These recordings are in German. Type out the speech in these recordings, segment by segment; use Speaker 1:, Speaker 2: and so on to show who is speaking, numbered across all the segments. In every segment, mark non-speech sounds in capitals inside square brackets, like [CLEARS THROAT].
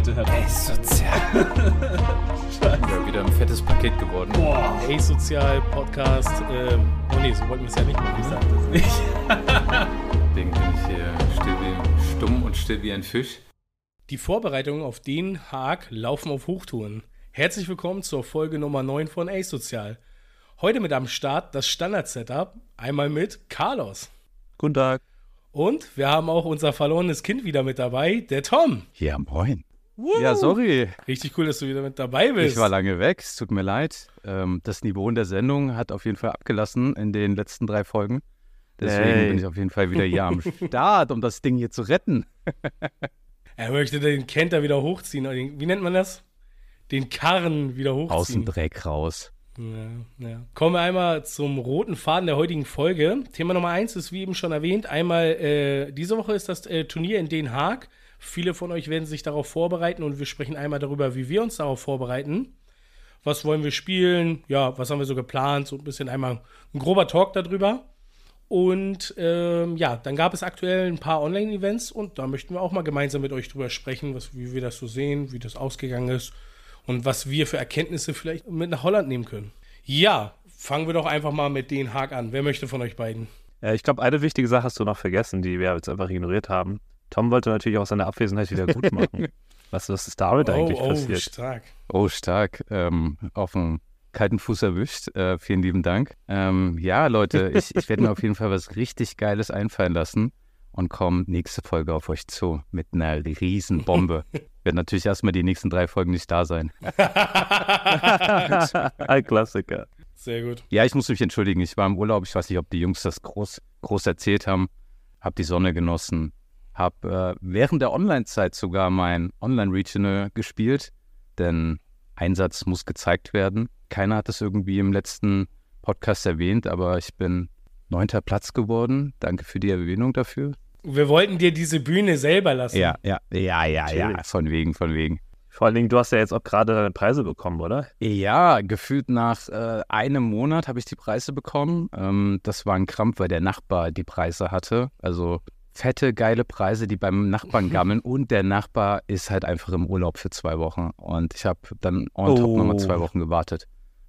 Speaker 1: bitte, Herr Ey, sozial. [LAUGHS]
Speaker 2: ja, wieder ein fettes Paket geworden.
Speaker 1: Boah, ey, sozial Podcast. Ähm, oh nee, so wollten wir es ja nicht machen. Ich sag das nicht. [LAUGHS]
Speaker 2: Deswegen bin ich hier still wie, stumm und still wie ein Fisch.
Speaker 1: Die Vorbereitungen auf den Haag laufen auf Hochtouren. Herzlich willkommen zur Folge Nummer 9 von Ace Sozial. Heute mit am Start das Standard-Setup, einmal mit Carlos.
Speaker 3: Guten Tag.
Speaker 1: Und wir haben auch unser verlorenes Kind wieder mit dabei, der Tom.
Speaker 3: Ja, moin. Woo. Ja, sorry.
Speaker 1: Richtig cool, dass du wieder mit dabei bist.
Speaker 3: Ich war lange weg, es tut mir leid. Ähm, das Niveau in der Sendung hat auf jeden Fall abgelassen in den letzten drei Folgen. Deswegen hey. bin ich auf jeden Fall wieder hier am [LAUGHS] Start, um das Ding hier zu retten.
Speaker 1: er möchte den Kenter wieder hochziehen. Wie nennt man das? Den Karren wieder hochziehen.
Speaker 3: Aus dem Dreck raus.
Speaker 1: Ja, ja. Kommen wir einmal zum roten Faden der heutigen Folge. Thema Nummer eins ist, wie eben schon erwähnt, einmal äh, diese Woche ist das äh, Turnier in Den Haag. Viele von euch werden sich darauf vorbereiten und wir sprechen einmal darüber, wie wir uns darauf vorbereiten. Was wollen wir spielen? Ja, was haben wir so geplant? So ein bisschen einmal ein grober Talk darüber. Und ähm, ja, dann gab es aktuell ein paar Online-Events und da möchten wir auch mal gemeinsam mit euch drüber sprechen, was, wie wir das so sehen, wie das ausgegangen ist und was wir für Erkenntnisse vielleicht mit nach Holland nehmen können. Ja, fangen wir doch einfach mal mit Den Haag an. Wer möchte von euch beiden?
Speaker 4: Ja, ich glaube, eine wichtige Sache hast du noch vergessen, die wir jetzt einfach ignoriert haben. Tom wollte natürlich auch seine Abwesenheit wieder gut machen. [LAUGHS] was, was ist damit oh, eigentlich
Speaker 1: oh,
Speaker 4: passiert?
Speaker 1: Oh, stark.
Speaker 3: Oh, stark. Ähm, auf dem kalten Fuß erwischt. Äh, vielen lieben Dank. Ähm, ja, Leute, ich, ich werde mir auf jeden Fall was richtig Geiles einfallen lassen und komme nächste Folge auf euch zu mit einer riesen Bombe. Wird natürlich erstmal die nächsten drei Folgen nicht da sein. [LAUGHS]
Speaker 4: Ein Klassiker.
Speaker 1: Sehr gut.
Speaker 3: Ja, ich muss mich entschuldigen. Ich war im Urlaub. Ich weiß nicht, ob die Jungs das groß, groß erzählt haben. Hab die Sonne genossen. Hab äh, während der Online-Zeit sogar mein Online-Regional gespielt. Denn Einsatz muss gezeigt werden. Keiner hat es irgendwie im letzten Podcast erwähnt, aber ich bin neunter Platz geworden. Danke für die Erwähnung dafür.
Speaker 1: Wir wollten dir diese Bühne selber lassen.
Speaker 3: Ja, ja, ja, ja, ja. Von wegen, von wegen.
Speaker 4: Vor allen Dingen, du hast ja jetzt auch gerade deine Preise bekommen, oder?
Speaker 3: Ja, gefühlt nach äh, einem Monat habe ich die Preise bekommen. Ähm, das war ein Krampf, weil der Nachbar die Preise hatte. Also fette, geile Preise, die beim Nachbarn gammeln. Und der Nachbar ist halt einfach im Urlaub für zwei Wochen. Und ich habe dann on top oh. nochmal zwei Wochen gewartet.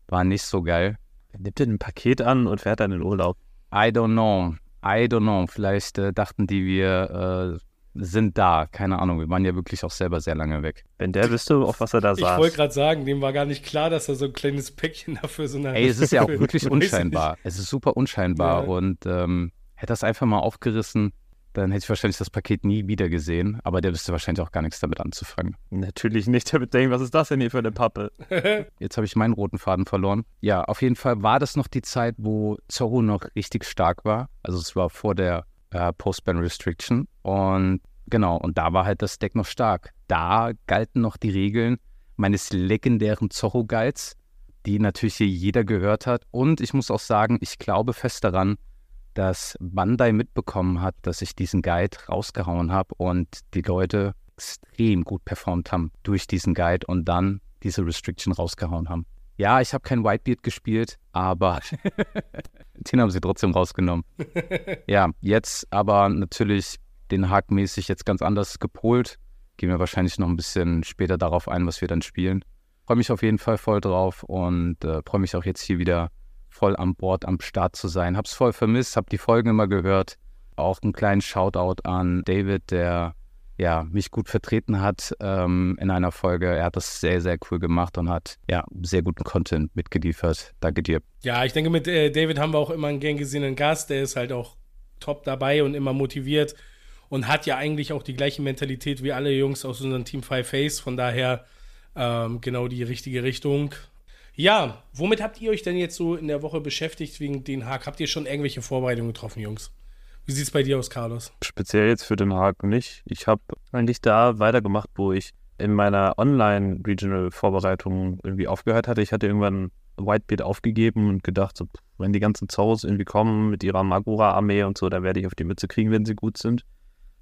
Speaker 3: War nicht so geil.
Speaker 4: Wer nimmt denn ein Paket an und fährt dann in den Urlaub?
Speaker 3: I don't know. I don't know. Vielleicht äh, dachten die, wir äh, sind da. Keine Ahnung. Wir waren ja wirklich auch selber sehr lange weg.
Speaker 4: Wenn der wüsste, auf was er da saß.
Speaker 1: Ich wollte gerade sagen, dem war gar nicht klar, dass er so ein kleines Päckchen dafür so eine.
Speaker 3: Ey, es ist ja auch [LAUGHS] wirklich unscheinbar. Es ist super unscheinbar. Ja. Und ähm, hätte das einfach mal aufgerissen, dann hätte ich wahrscheinlich das Paket nie wieder gesehen, aber der wüsste wahrscheinlich auch gar nichts damit anzufangen.
Speaker 4: Natürlich nicht. Der wird denken, was ist das denn hier für eine Pappe? [LAUGHS]
Speaker 3: Jetzt habe ich meinen roten Faden verloren. Ja, auf jeden Fall war das noch die Zeit, wo Zorro noch richtig stark war. Also es war vor der äh, Post-Ban Restriction. Und genau, und da war halt das Deck noch stark. Da galten noch die Regeln meines legendären Zorro-Guides, die natürlich hier jeder gehört hat. Und ich muss auch sagen, ich glaube fest daran, dass Bandai mitbekommen hat, dass ich diesen Guide rausgehauen habe und die Leute extrem gut performt haben durch diesen Guide und dann diese Restriction rausgehauen haben. Ja, ich habe kein Whitebeard gespielt, aber [LAUGHS] den haben sie trotzdem rausgenommen. [LAUGHS] ja, jetzt aber natürlich den Hack mäßig jetzt ganz anders gepolt. Gehen wir wahrscheinlich noch ein bisschen später darauf ein, was wir dann spielen. Freue mich auf jeden Fall voll drauf und äh, freue mich auch jetzt hier wieder voll an Bord, am Start zu sein. Hab's voll vermisst, hab die Folgen immer gehört. Auch einen kleinen Shoutout an David, der ja, mich gut vertreten hat ähm, in einer Folge. Er hat das sehr, sehr cool gemacht und hat ja sehr guten Content mitgeliefert. Danke dir.
Speaker 1: Ja, ich denke, mit äh, David haben wir auch immer einen gern gesehenen Gast. Der ist halt auch top dabei und immer motiviert und hat ja eigentlich auch die gleiche Mentalität wie alle Jungs aus unserem Team Five Face. Von daher ähm, genau die richtige Richtung. Ja, womit habt ihr euch denn jetzt so in der Woche beschäftigt wegen Den Haag? Habt ihr schon irgendwelche Vorbereitungen getroffen, Jungs? Wie sieht es bei dir aus, Carlos?
Speaker 4: Speziell jetzt für Den Haag nicht. Ich habe eigentlich da weitergemacht, wo ich in meiner Online-Regional-Vorbereitung irgendwie aufgehört hatte. Ich hatte irgendwann Whitebeard aufgegeben und gedacht, so, wenn die ganzen Zoros irgendwie kommen mit ihrer Magura-Armee und so, dann werde ich auf die Mütze kriegen, wenn sie gut sind.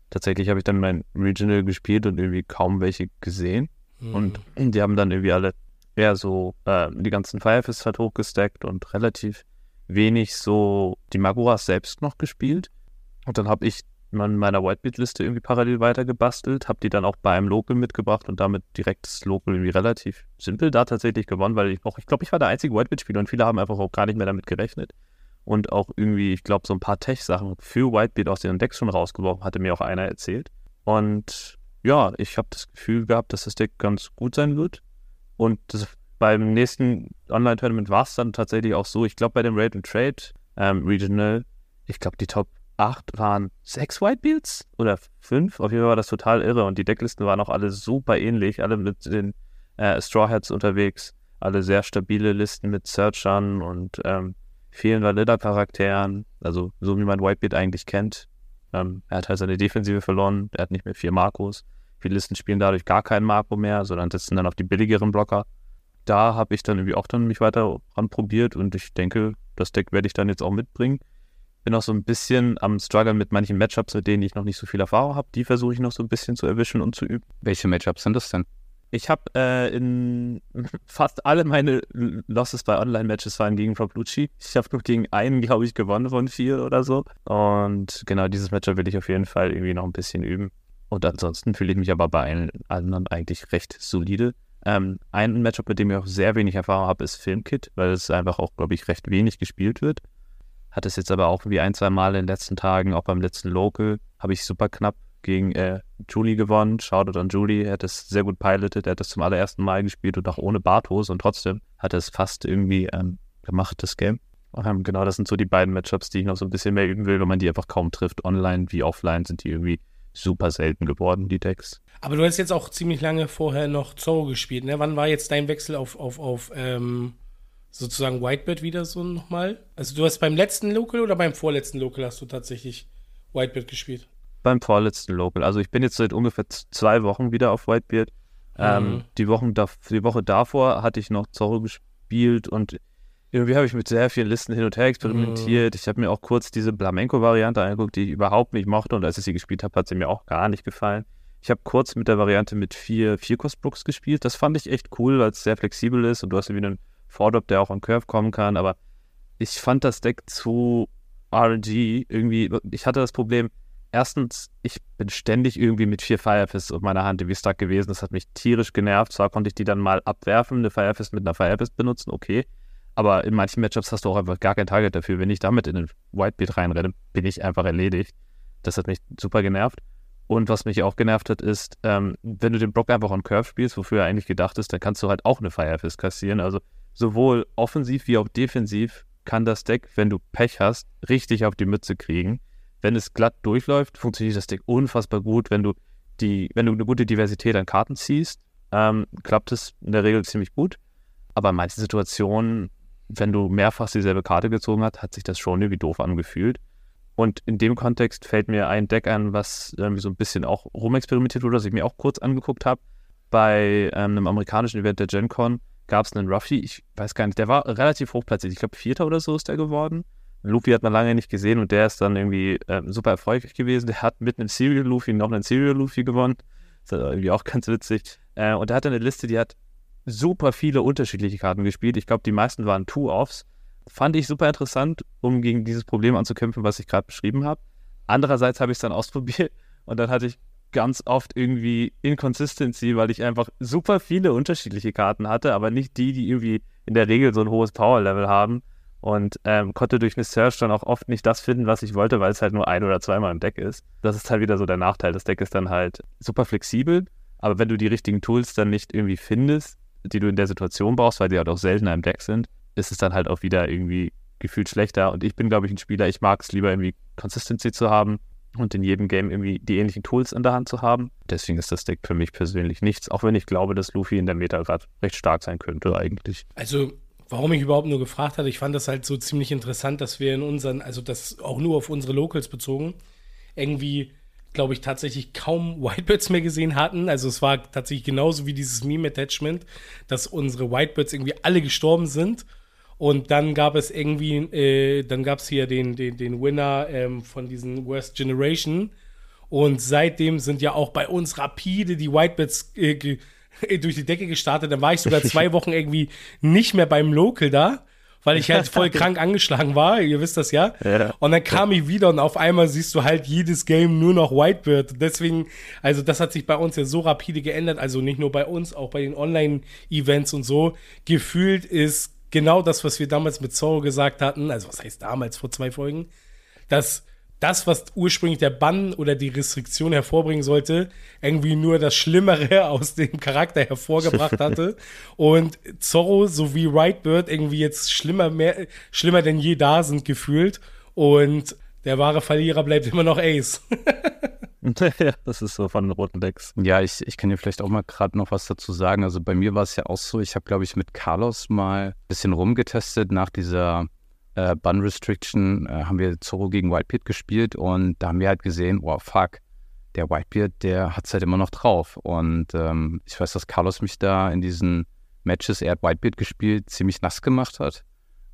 Speaker 4: Tatsächlich habe ich dann mein Regional gespielt und irgendwie kaum welche gesehen. Hm. Und die haben dann irgendwie alle eher so äh, die ganzen Firefists halt hochgestackt und relativ wenig so die Maguras selbst noch gespielt. Und dann habe ich an meiner Whitebeat-Liste irgendwie parallel weitergebastelt, habe die dann auch bei einem Local mitgebracht und damit direkt das Local irgendwie relativ simpel da tatsächlich gewonnen, weil ich auch, ich glaube, ich war der einzige Whitebeat-Spieler und viele haben einfach auch gar nicht mehr damit gerechnet. Und auch irgendwie, ich glaube, so ein paar Tech-Sachen für Whitebeat aus den Decks schon rausgeworfen, hatte mir auch einer erzählt. Und ja, ich habe das Gefühl gehabt, dass das Deck ganz gut sein wird. Und das, beim nächsten Online-Tournament war es dann tatsächlich auch so. Ich glaube, bei dem Raid and Trade ähm, Regional, ich glaube, die Top 8 waren sechs Whitebeards oder fünf. Auf jeden Fall war das total irre. Und die Decklisten waren auch alle super ähnlich, alle mit den äh, Strawheads unterwegs. Alle sehr stabile Listen mit Searchern und ähm, vielen Vanilla-Charakteren. Also so wie man Whitebeard eigentlich kennt. Ähm, er hat halt seine Defensive verloren. Er hat nicht mehr vier Marcos. Listen spielen dadurch gar keinen Marco mehr, sondern setzen dann auf die billigeren Blocker. Da habe ich dann irgendwie auch dann mich weiter ranprobiert und ich denke, das Deck werde ich dann jetzt auch mitbringen. Bin auch so ein bisschen am Struggle mit manchen Matchups, mit denen ich noch nicht so viel Erfahrung habe. Die versuche ich noch so ein bisschen zu erwischen und zu üben.
Speaker 3: Welche Matchups sind das denn?
Speaker 4: Ich habe äh, in [LAUGHS] fast alle meine Losses bei Online-Matches waren gegen Fablucci. Ich habe nur gegen einen, glaube ich, gewonnen von vier oder so. Und genau dieses Matchup will ich auf jeden Fall irgendwie noch ein bisschen üben. Und ansonsten fühle ich mich aber bei allen anderen eigentlich recht solide. Ähm, ein Matchup, mit dem ich auch sehr wenig Erfahrung habe, ist Filmkit, weil es einfach auch, glaube ich, recht wenig gespielt wird. Hat es jetzt aber auch wie ein, zwei Mal in den letzten Tagen, auch beim letzten Local, habe ich super knapp gegen äh, Julie gewonnen. Shoutout an Julie, er hat es sehr gut piloted, er hat es zum allerersten Mal gespielt und auch ohne Bartos und trotzdem hat er es fast irgendwie ähm, gemacht, das Game. Ähm, genau, das sind so die beiden Matchups, die ich noch so ein bisschen mehr üben will, wenn man die einfach kaum trifft. Online wie offline sind die irgendwie super selten geworden, die Decks.
Speaker 1: Aber du hast jetzt auch ziemlich lange vorher noch Zorro gespielt, ne? Wann war jetzt dein Wechsel auf, auf, auf ähm, sozusagen Whitebird wieder so nochmal? Also du hast beim letzten Local oder beim vorletzten Local hast du tatsächlich Whitebird gespielt?
Speaker 4: Beim vorletzten Local. Also ich bin jetzt seit ungefähr zwei Wochen wieder auf Whitebeard. Ähm, mhm. Ähm, die, Wochen da, die Woche davor hatte ich noch Zorro gespielt und irgendwie habe ich mit sehr vielen Listen hin und her experimentiert. Mhm. Ich habe mir auch kurz diese Flamenco-Variante angeguckt, die ich überhaupt nicht mochte und als ich sie gespielt habe, hat sie mir auch gar nicht gefallen. Ich habe kurz mit der Variante mit vier Vierkost-Brooks gespielt. Das fand ich echt cool, weil es sehr flexibel ist und du hast irgendwie einen Vordrop, der auch an Curve kommen kann. Aber ich fand das Deck zu RNG irgendwie. Ich hatte das Problem, erstens, ich bin ständig irgendwie mit vier Firefists auf meiner Hand irgendwie stuck gewesen. Das hat mich tierisch genervt. Zwar konnte ich die dann mal abwerfen, eine Firefist mit einer Firefist benutzen, okay. Aber in manchen Matchups hast du auch einfach gar kein Target dafür. Wenn ich damit in den Whitebeat reinrenne, bin ich einfach erledigt. Das hat mich super genervt. Und was mich auch genervt hat, ist, ähm, wenn du den Block einfach on Curve spielst, wofür er eigentlich gedacht ist, dann kannst du halt auch eine Firefist kassieren. Also sowohl offensiv wie auch defensiv kann das Deck, wenn du Pech hast, richtig auf die Mütze kriegen. Wenn es glatt durchläuft, funktioniert das Deck unfassbar gut. Wenn du die, wenn du eine gute Diversität an Karten ziehst, ähm, klappt es in der Regel ziemlich gut. Aber in manchen Situationen, wenn du mehrfach dieselbe Karte gezogen hast, hat sich das schon irgendwie doof angefühlt. Und in dem Kontext fällt mir ein Deck an, was irgendwie so ein bisschen auch rumexperimentiert wurde, das ich mir auch kurz angeguckt habe. Bei ähm, einem amerikanischen Event der Gen Con gab es einen Ruffy, ich weiß gar nicht, der war relativ hochplatziert. Ich glaube, Vierter oder so ist der geworden. Luffy hat man lange nicht gesehen und der ist dann irgendwie äh, super erfolgreich gewesen. Der hat mit einem Serial Luffy noch einen Serial Luffy gewonnen. Das ist irgendwie auch ganz witzig. Äh, und der hatte eine Liste, die hat super viele unterschiedliche Karten gespielt. Ich glaube, die meisten waren Two-Offs fand ich super interessant, um gegen dieses Problem anzukämpfen, was ich gerade beschrieben habe. Andererseits habe ich es dann [LAUGHS] ausprobiert und dann hatte ich ganz oft irgendwie Inconsistency, weil ich einfach super viele unterschiedliche Karten hatte, aber nicht die, die irgendwie in der Regel so ein hohes Power-Level haben und ähm, konnte durch eine Search dann auch oft nicht das finden, was ich wollte, weil es halt nur ein oder zweimal im Deck ist. Das ist halt wieder so der Nachteil. Das Deck ist dann halt super flexibel, aber wenn du die richtigen Tools dann nicht irgendwie findest, die du in der Situation brauchst, weil die halt auch seltener im Deck sind, ist es dann halt auch wieder irgendwie gefühlt schlechter. Und ich bin, glaube ich, ein Spieler, ich mag es lieber irgendwie Consistency zu haben und in jedem Game irgendwie die ähnlichen Tools in der Hand zu haben. Deswegen ist das Deck für mich persönlich nichts, auch wenn ich glaube, dass Luffy in der Meta gerade recht stark sein könnte eigentlich.
Speaker 1: Also, warum ich überhaupt nur gefragt hatte, ich fand das halt so ziemlich interessant, dass wir in unseren, also das auch nur auf unsere Locals bezogen, irgendwie, glaube ich, tatsächlich kaum [LAUGHS] Whitebirds mehr gesehen hatten. Also es war tatsächlich genauso wie dieses Meme-Attachment, dass unsere Whitebirds irgendwie alle gestorben sind und dann gab es irgendwie, äh, dann gab es hier den, den, den Winner ähm, von diesen Worst Generation. Und seitdem sind ja auch bei uns rapide die Whitebits äh, [LAUGHS] durch die Decke gestartet. Dann war ich sogar [LAUGHS] zwei Wochen irgendwie nicht mehr beim Local da. Weil ich halt voll [LAUGHS] krank angeschlagen war, ihr wisst das ja.
Speaker 4: Ja.
Speaker 1: Und dann kam ich wieder und auf einmal siehst du halt jedes Game nur noch Whitebeard. Deswegen, also das hat sich bei uns ja so rapide geändert, also nicht nur bei uns, auch bei den Online-Events und so. Gefühlt ist genau das, was wir damals mit Zorro gesagt hatten, also was heißt damals vor zwei Folgen, dass das, was ursprünglich der Bann oder die Restriktion hervorbringen sollte, irgendwie nur das Schlimmere [LAUGHS] aus dem Charakter hervorgebracht [LAUGHS] hatte. Und Zorro sowie Whitebird irgendwie jetzt schlimmer, mehr, schlimmer denn je da sind gefühlt. Und der wahre Verlierer bleibt immer noch Ace. [LAUGHS]
Speaker 4: ja, das ist so von den roten Decks.
Speaker 3: Ja, ich, ich kann dir vielleicht auch mal gerade noch was dazu sagen. Also bei mir war es ja auch so, ich habe, glaube ich, mit Carlos mal ein bisschen rumgetestet nach dieser äh, Bun Restriction äh, haben wir Zorro gegen Whitebeard gespielt und da haben wir halt gesehen, oh fuck, der Whitebeard, der hat es halt immer noch drauf. Und ähm, ich weiß, dass Carlos mich da in diesen Matches, er hat Whitebeard gespielt, ziemlich nass gemacht hat.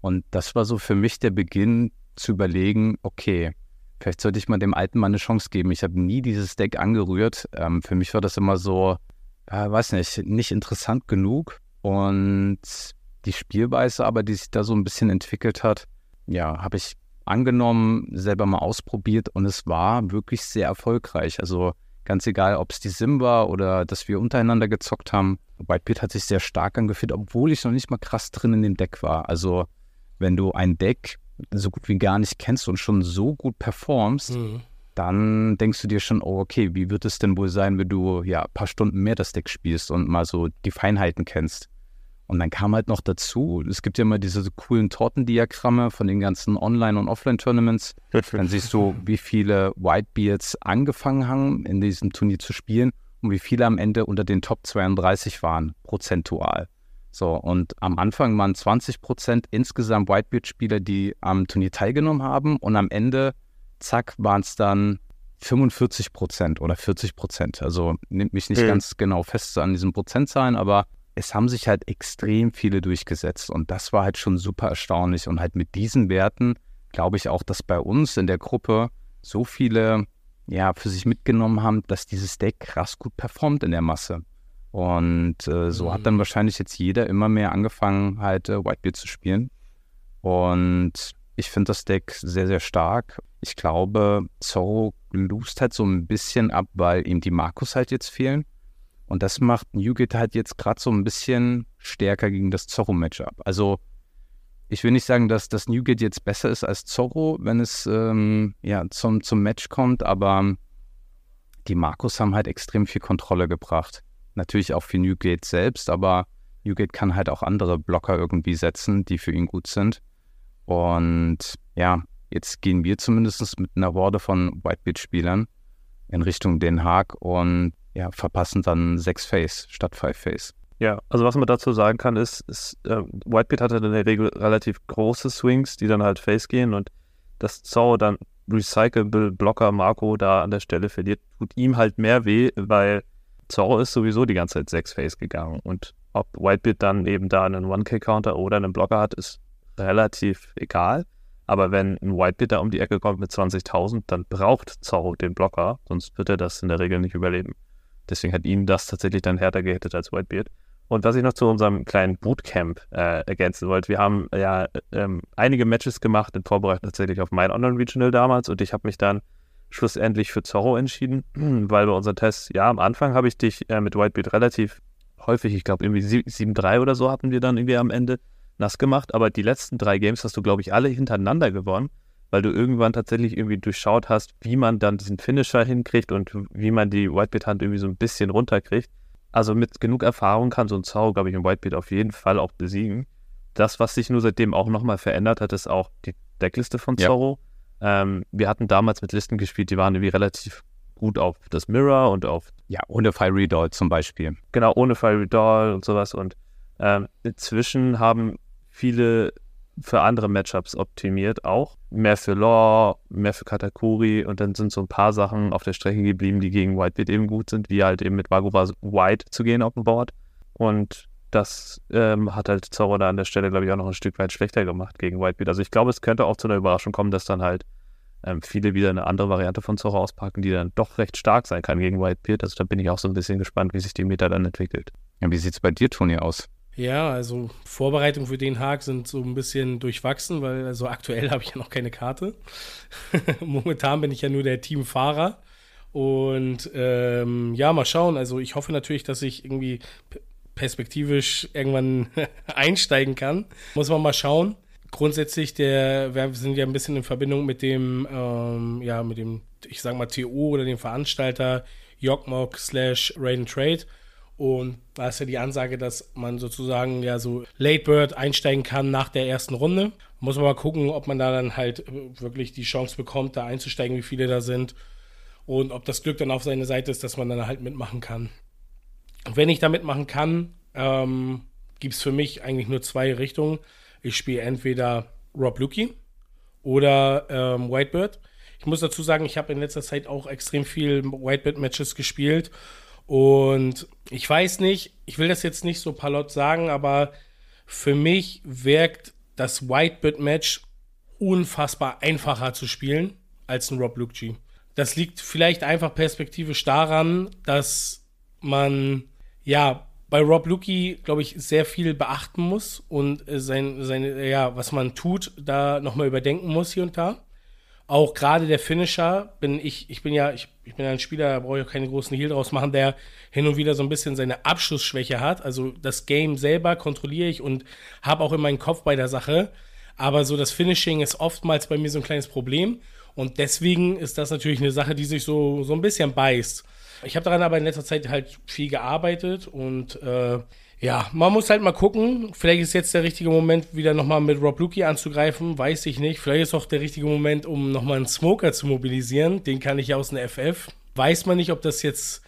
Speaker 3: Und das war so für mich der Beginn zu überlegen, okay, vielleicht sollte ich mal dem alten Mann eine Chance geben. Ich habe nie dieses Deck angerührt. Ähm, für mich war das immer so, äh, weiß nicht, nicht interessant genug. Und die Spielweise aber, die sich da so ein bisschen entwickelt hat, ja, habe ich angenommen, selber mal ausprobiert und es war wirklich sehr erfolgreich. Also ganz egal, ob es die Sim war oder dass wir untereinander gezockt haben. Whitebeard hat sich sehr stark angefühlt, obwohl ich noch nicht mal krass drin in dem Deck war. Also wenn du ein Deck so gut wie gar nicht kennst und schon so gut performst,
Speaker 1: Mhm.
Speaker 3: dann denkst du dir schon, oh, okay, wie wird es denn wohl sein, wenn du ja ein paar Stunden mehr das Deck spielst und mal so die Feinheiten kennst. Und dann kam halt noch dazu, es gibt ja immer diese coolen Tortendiagramme von den ganzen Online- und Offline-Tournaments. Dann siehst du, wie viele Whitebeards angefangen haben, in diesem Turnier zu spielen und wie viele am Ende unter den Top 32 waren, prozentual. So, und am Anfang waren 20 Prozent insgesamt Whitebeard-Spieler, die am Turnier teilgenommen haben und am Ende, zack, waren es dann 45 Prozent oder 40 Prozent. Also nimmt mich nicht
Speaker 4: Mhm.
Speaker 3: ganz genau fest an diesen Prozentzahlen, aber es haben sich halt extrem viele durchgesetzt und das war halt schon super erstaunlich. Und halt mit diesen Werten glaube ich auch, dass bei uns in der Gruppe so viele ja für sich mitgenommen haben, dass dieses Deck krass gut performt in der Masse. Und äh, so hat dann wahrscheinlich jetzt jeder immer mehr angefangen, halt äh, Whitebeard zu spielen. Und ich finde das Deck sehr, sehr stark. Ich glaube, Zorro loost halt so ein bisschen ab, weil ihm die Markus halt jetzt fehlen. Und das macht Newgate halt jetzt gerade so ein bisschen stärker gegen das Zorro-Matchup. Also ich will nicht sagen, dass das Newgate jetzt besser ist als Zorro, wenn es ähm, ja, zum, zum Match kommt, aber die Markus haben halt extrem viel Kontrolle gebracht. Natürlich auch für Newgate selbst, aber Newgate kann halt auch andere Blocker irgendwie setzen, die für ihn gut sind. Und ja, jetzt gehen wir zumindest mit einer Horde von Whitebeard-Spielern in Richtung Den Haag und ja, verpassen dann sechs Face statt five Face.
Speaker 4: Ja, also was man dazu sagen kann, ist, ist äh, Whitebeard hat halt in der Regel relativ große Swings, die dann halt Face gehen und dass Zorro dann Recyclable Blocker Marco da an der Stelle verliert, tut ihm halt mehr weh, weil Zorro ist sowieso die ganze Zeit 6 Face gegangen und ob Whitebeard dann eben da einen 1K-Counter oder einen Blocker hat, ist relativ egal. Aber wenn ein Whitebeard da um die Ecke kommt mit 20.000, dann braucht Zorro den Blocker, sonst wird er das in der Regel nicht überleben. Deswegen hat ihn das tatsächlich dann härter gehittet als Whitebeard. Und was ich noch zu unserem kleinen Bootcamp äh, ergänzen wollte, wir haben ja ähm, einige Matches gemacht in Vorbereitung tatsächlich auf mein Online-Regional damals. Und ich habe mich dann schlussendlich für Zorro entschieden, [CLEARS THROAT] weil bei unseren Tests, ja, am Anfang habe ich dich äh, mit Whitebeard relativ häufig, ich glaube irgendwie 7-3 oder so hatten wir dann irgendwie am Ende nass gemacht, aber die letzten drei Games hast du, glaube ich, alle hintereinander gewonnen, weil du irgendwann tatsächlich irgendwie durchschaut hast, wie man dann diesen Finisher hinkriegt und wie man die Whitebeard-Hand irgendwie so ein bisschen runterkriegt. Also mit genug Erfahrung kann so ein Zorro, glaube ich, im Whitebeard auf jeden Fall auch besiegen. Das, was sich nur seitdem auch nochmal verändert hat, ist auch die Deckliste von
Speaker 3: Ja.
Speaker 4: Zorro. Ähm, wir hatten damals mit Listen gespielt, die waren irgendwie relativ gut auf das Mirror und auf
Speaker 3: Ja, ohne Fiery Doll zum Beispiel.
Speaker 4: genau, ohne Fiery Doll und sowas. Und ähm, inzwischen haben viele für andere Matchups optimiert auch. Mehr für Law, mehr für Katakuri und dann sind so ein paar Sachen auf der Strecke geblieben, die gegen Whitebeard eben gut sind, wie halt eben mit Wagova White zu gehen auf dem Board. Und das ähm, hat halt Zorro da an der Stelle, glaube ich, auch noch ein Stück weit schlechter gemacht gegen Whitebeard. Also ich glaube, es könnte auch zu einer Überraschung kommen, dass dann halt ähm, viele wieder eine andere Variante von Zorro auspacken, die dann doch recht stark sein kann gegen Whitebeard. Also da bin ich auch so ein bisschen gespannt, wie sich die Meta dann entwickelt.
Speaker 3: Ja, wie sieht's bei dir, Toni, aus?
Speaker 1: Ja, also Vorbereitungen für Den Haag sind so ein bisschen durchwachsen, weil also aktuell [LAUGHS] habe ich ja noch keine Karte. [LAUGHS] Momentan bin ich ja nur der Teamfahrer. Und ähm, ja, mal schauen. Also ich hoffe natürlich, dass ich irgendwie perspektivisch irgendwann [LAUGHS] einsteigen kann. Muss man mal schauen. Grundsätzlich, der, wir sind ja ein bisschen in Verbindung mit dem, ähm, ja, mit dem, ich sag mal, TO oder dem Veranstalter Jogmog slash Raid Trade. Und da ist ja die Ansage, dass man sozusagen ja so Late Bird einsteigen kann nach der ersten Runde. Muss man mal gucken, ob man da dann halt wirklich die Chance bekommt, da einzusteigen, wie viele da sind. Und ob das Glück dann auf seine Seite ist, dass man dann halt mitmachen kann. Und wenn ich da mitmachen kann, ähm, gibt es für mich eigentlich nur zwei Richtungen. Ich spiele entweder Rob Lucky oder ähm, Whitebird. Ich muss dazu sagen, ich habe in letzter Zeit auch extrem viel Whitebird-Matches gespielt und ich weiß nicht, ich will das jetzt nicht so palott sagen, aber für mich wirkt das Whitebird-Match unfassbar einfacher zu spielen als ein Rob Lucci. Das liegt vielleicht einfach perspektivisch daran, dass man ja bei Rob Lucky, glaube ich, sehr viel beachten muss und sein, seine, ja, was man tut, da nochmal überdenken muss hier und da. Auch gerade der Finisher bin ich, ich bin ja, ich, ich bin ein Spieler, da brauche ich auch keine großen Heal draus machen, der hin und wieder so ein bisschen seine Abschlussschwäche hat. Also das Game selber kontrolliere ich und habe auch immer einen Kopf bei der Sache. Aber so das Finishing ist oftmals bei mir so ein kleines Problem. Und deswegen ist das natürlich eine Sache, die sich so, so ein bisschen beißt. Ich habe daran aber in letzter Zeit halt viel gearbeitet und äh, ja, man muss halt mal gucken. Vielleicht ist jetzt der richtige Moment, wieder nochmal mit Rob Luki anzugreifen. Weiß ich nicht. Vielleicht ist auch der richtige Moment, um nochmal einen Smoker zu mobilisieren. Den kann ich ja aus einer FF. Weiß man nicht, ob das jetzt,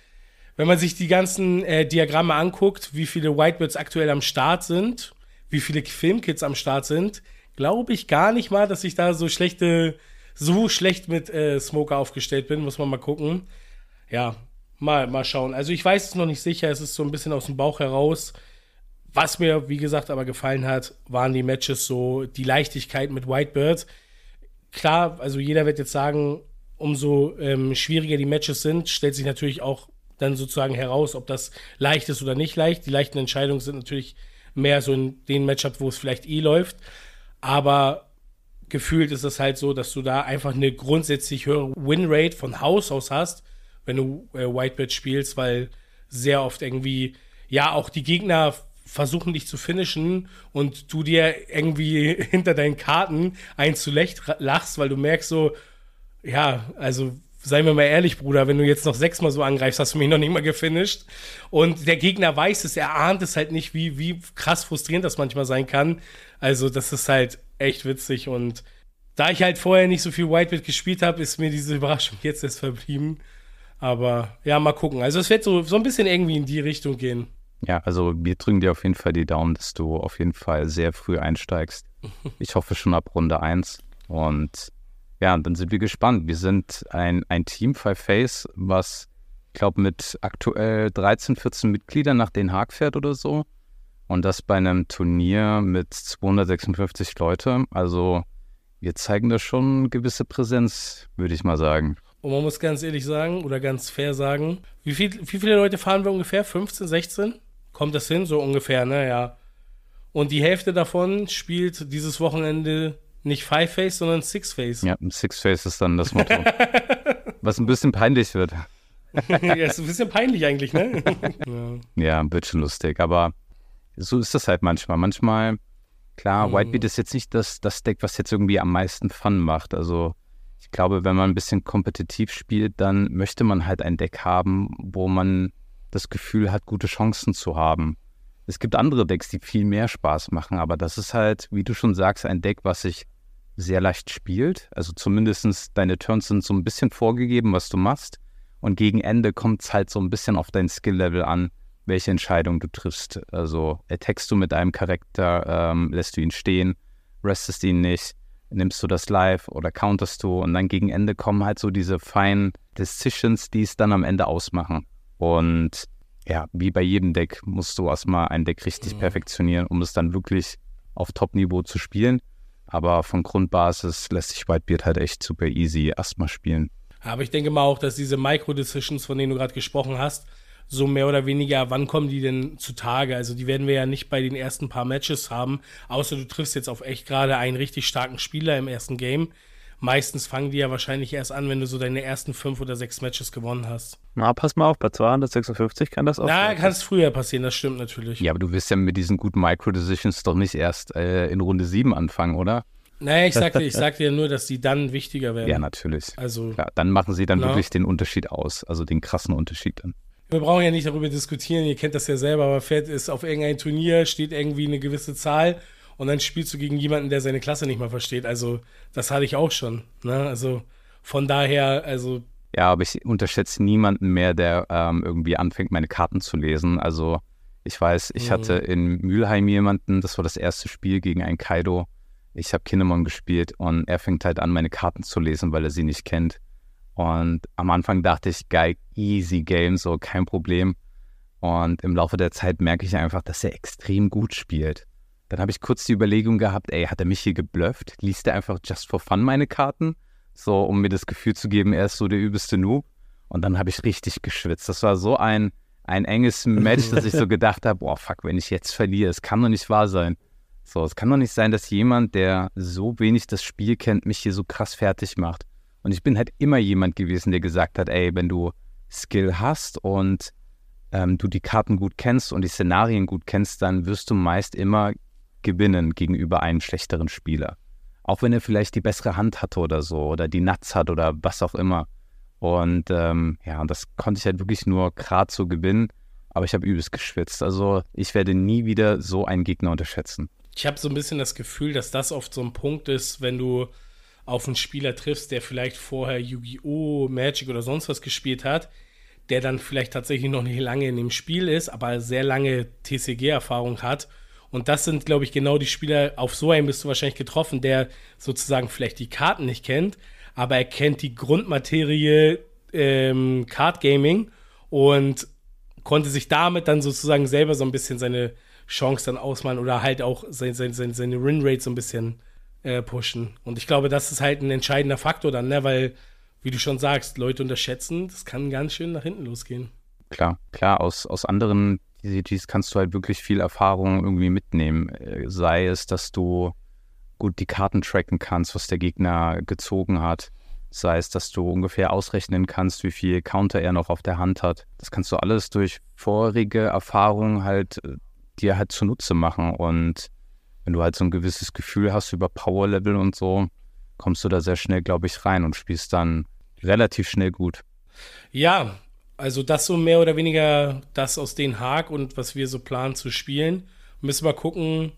Speaker 1: wenn man sich die ganzen äh, Diagramme anguckt, wie viele Whitebirds aktuell am Start sind, wie viele Filmkits am Start sind, glaube ich gar nicht mal, dass ich da so schlechte, so schlecht mit äh, Smoker aufgestellt bin. Muss man mal gucken. Ja, Mal, mal schauen. Also ich weiß es noch nicht sicher, es ist so ein bisschen aus dem Bauch heraus. Was mir, wie gesagt, aber gefallen hat, waren die Matches so, die Leichtigkeit mit Whitebird. Klar, also jeder wird jetzt sagen, umso ähm, schwieriger die Matches sind, stellt sich natürlich auch dann sozusagen heraus, ob das leicht ist oder nicht leicht. Die leichten Entscheidungen sind natürlich mehr so in den Matchups, wo es vielleicht eh läuft. Aber gefühlt ist es halt so, dass du da einfach eine grundsätzlich höhere Winrate von Haus aus hast wenn du äh, Whitebird spielst, weil sehr oft irgendwie, ja, auch die Gegner versuchen dich zu finishen und du dir irgendwie [LAUGHS] hinter deinen Karten eins lachst, weil du merkst so, ja, also seien wir mal ehrlich, Bruder, wenn du jetzt noch sechsmal so angreifst, hast du mich noch nicht mal gefinisht. Und der Gegner weiß es, er ahnt es halt nicht, wie, wie krass frustrierend das manchmal sein kann. Also, das ist halt echt witzig. Und da ich halt vorher nicht so viel Whitebird gespielt habe, ist mir diese Überraschung jetzt erst verblieben. Aber ja, mal gucken. Also es wird so, so ein bisschen irgendwie in die Richtung gehen.
Speaker 3: Ja, also wir drücken dir auf jeden Fall die Daumen, dass du auf jeden Fall sehr früh einsteigst. [LAUGHS] Ich hoffe schon ab Runde 1. Und ja, dann sind wir gespannt. Wir sind ein, ein Team, Five Face, was, ich glaube, mit aktuell 13, 14 Mitgliedern nach Den Haag fährt oder so. Und das bei einem Turnier mit 256 Leute. Also wir zeigen da schon gewisse Präsenz, würde ich mal sagen.
Speaker 1: Und man muss ganz ehrlich sagen oder ganz fair sagen, wie, viel, wie viele Leute fahren wir ungefähr? 15, 16? Kommt das hin? So ungefähr, ne? Ja. Und die Hälfte davon spielt dieses Wochenende nicht Five Face, sondern Six Face.
Speaker 3: Ja, Six Face ist dann das Motto. [LAUGHS] Was ein bisschen peinlich wird. [LAUGHS]
Speaker 1: ja, ist ein bisschen peinlich eigentlich, ne? [LAUGHS]
Speaker 3: ja. ja, wird schon lustig. Aber so ist das halt manchmal. Manchmal, klar, mhm. Whitebeat ist jetzt nicht das, das Deck, was jetzt irgendwie am meisten Fun macht. Also ich glaube, wenn man ein bisschen kompetitiv spielt, dann möchte man halt ein Deck haben, wo man das Gefühl hat, gute Chancen zu haben. Es gibt andere Decks, die viel mehr Spaß machen, aber das ist halt, wie du schon sagst, ein Deck, was sich sehr leicht spielt. Also zumindest deine Turns sind so ein bisschen vorgegeben, was du machst. Und gegen Ende kommt es halt so ein bisschen auf dein Skill-Level an, welche Entscheidung du triffst. Also attackst du mit einem Charakter, ähm, lässt du ihn stehen, restest ihn nicht nimmst du das live oder counterst du und dann gegen Ende kommen halt so diese feinen Decisions, die es dann am Ende ausmachen. Und ja, wie bei jedem Deck musst du erstmal ein Deck richtig mhm. perfektionieren, um es dann wirklich auf Top-Niveau zu spielen. Aber von Grundbasis lässt sich Whitebeard halt echt super easy erstmal spielen.
Speaker 1: Aber ich denke mal auch, dass diese Micro-Decisions, von denen du gerade gesprochen hast, so mehr oder weniger, wann kommen die denn zutage? Also die werden wir ja nicht bei den ersten paar Matches haben, außer du triffst jetzt auf echt gerade einen richtig starken Spieler im ersten Game. Meistens fangen die ja wahrscheinlich erst an, wenn du so deine ersten fünf oder sechs Matches gewonnen hast.
Speaker 4: Na, pass mal auf, bei 256 kann das auch.
Speaker 1: Na, kann es früher passieren, das stimmt natürlich.
Speaker 3: Ja, aber du wirst ja mit diesen guten Micro-Decisions doch nicht erst äh, in Runde 7 anfangen, oder?
Speaker 1: Naja, ich sagte, ich [LAUGHS] sagte ja nur, dass die dann wichtiger werden.
Speaker 3: Ja, natürlich.
Speaker 1: Also,
Speaker 3: Klar, dann machen sie dann
Speaker 1: Na?
Speaker 3: wirklich den Unterschied aus, also den krassen Unterschied dann.
Speaker 1: Wir brauchen ja nicht darüber diskutieren, ihr kennt das ja selber, aber fährt ist auf irgendein Turnier, steht irgendwie eine gewisse Zahl und dann spielst du gegen jemanden, der seine Klasse nicht mal versteht. Also, das hatte ich auch schon. Ne? Also, von daher, also,
Speaker 3: Ja, aber ich unterschätze niemanden mehr, der ähm, irgendwie anfängt, meine Karten zu lesen. Also ich weiß, ich
Speaker 1: Mhm.
Speaker 3: hatte in Mülheim jemanden, das war das erste Spiel gegen einen Kaido. Ich habe Kinemon gespielt und er fängt halt an, meine Karten zu lesen, weil er sie nicht kennt. Und am Anfang dachte ich, geil, easy game, so kein Problem. Und im Laufe der Zeit merke ich einfach, dass er extrem gut spielt. Dann habe ich kurz die Überlegung gehabt, ey, hat er mich hier geblufft? Liest er einfach just for fun meine Karten? So, um mir das Gefühl zu geben, er ist so der übelste Noob. Und dann habe ich richtig geschwitzt. Das war so ein, ein enges Match, dass ich so [LAUGHS] gedacht habe, boah, fuck, wenn ich jetzt verliere, es kann doch nicht wahr sein. So, es kann doch nicht sein, dass jemand, der so wenig das Spiel kennt, mich hier so krass fertig macht. Und ich bin halt immer jemand gewesen, der gesagt hat, ey, wenn du Skill hast und ähm, du die Karten gut kennst und die Szenarien gut kennst, dann wirst du meist immer gewinnen gegenüber einem schlechteren Spieler. Auch wenn er vielleicht die bessere Hand hatte oder so oder die Nuts hat oder was auch immer. Und ähm, ja, und das konnte ich halt wirklich nur gerade so gewinnen, aber ich habe übelst geschwitzt. Also ich werde nie wieder so einen Gegner unterschätzen.
Speaker 1: ich habe so ein bisschen das Gefühl, dass das oft so ein Punkt ist, wenn du auf einen Spieler triffst, der vielleicht vorher Yu-Gi-Oh!, Magic oder sonst was gespielt hat, der dann vielleicht tatsächlich noch nicht lange in dem Spiel ist, aber sehr lange TCG-Erfahrung hat. Und das sind, glaube ich, genau die Spieler, auf so einen bist du wahrscheinlich getroffen, der sozusagen vielleicht die Karten nicht kennt, aber er kennt die Grundmaterie ähm, Card Gaming und konnte sich damit dann sozusagen selber so ein bisschen seine Chance dann ausmalen oder halt auch sein, sein, sein, seine Win-Rate so ein bisschen äh, pushen. Und ich glaube, das ist halt ein entscheidender Faktor dann, ne? weil, wie du schon sagst, Leute unterschätzen, das kann ganz schön nach hinten losgehen.
Speaker 3: Klar, klar, aus, aus anderen TCGs kannst du halt wirklich viel Erfahrung irgendwie mitnehmen. Äh, Sei es, dass du gut die Karten tracken kannst, was der Gegner gezogen hat. Sei es, dass du ungefähr ausrechnen kannst, wie viel Counter er noch auf der Hand hat. Das kannst du alles durch vorherige Erfahrungen halt äh, dir halt zunutze machen. Und wenn du halt so ein gewisses Gefühl hast über Power Level und so, kommst du da sehr schnell, glaube ich, rein und spielst dann relativ schnell gut.
Speaker 1: Ja, also das so mehr oder weniger das aus Den Haag und was wir so planen zu spielen. Müssen wir gucken.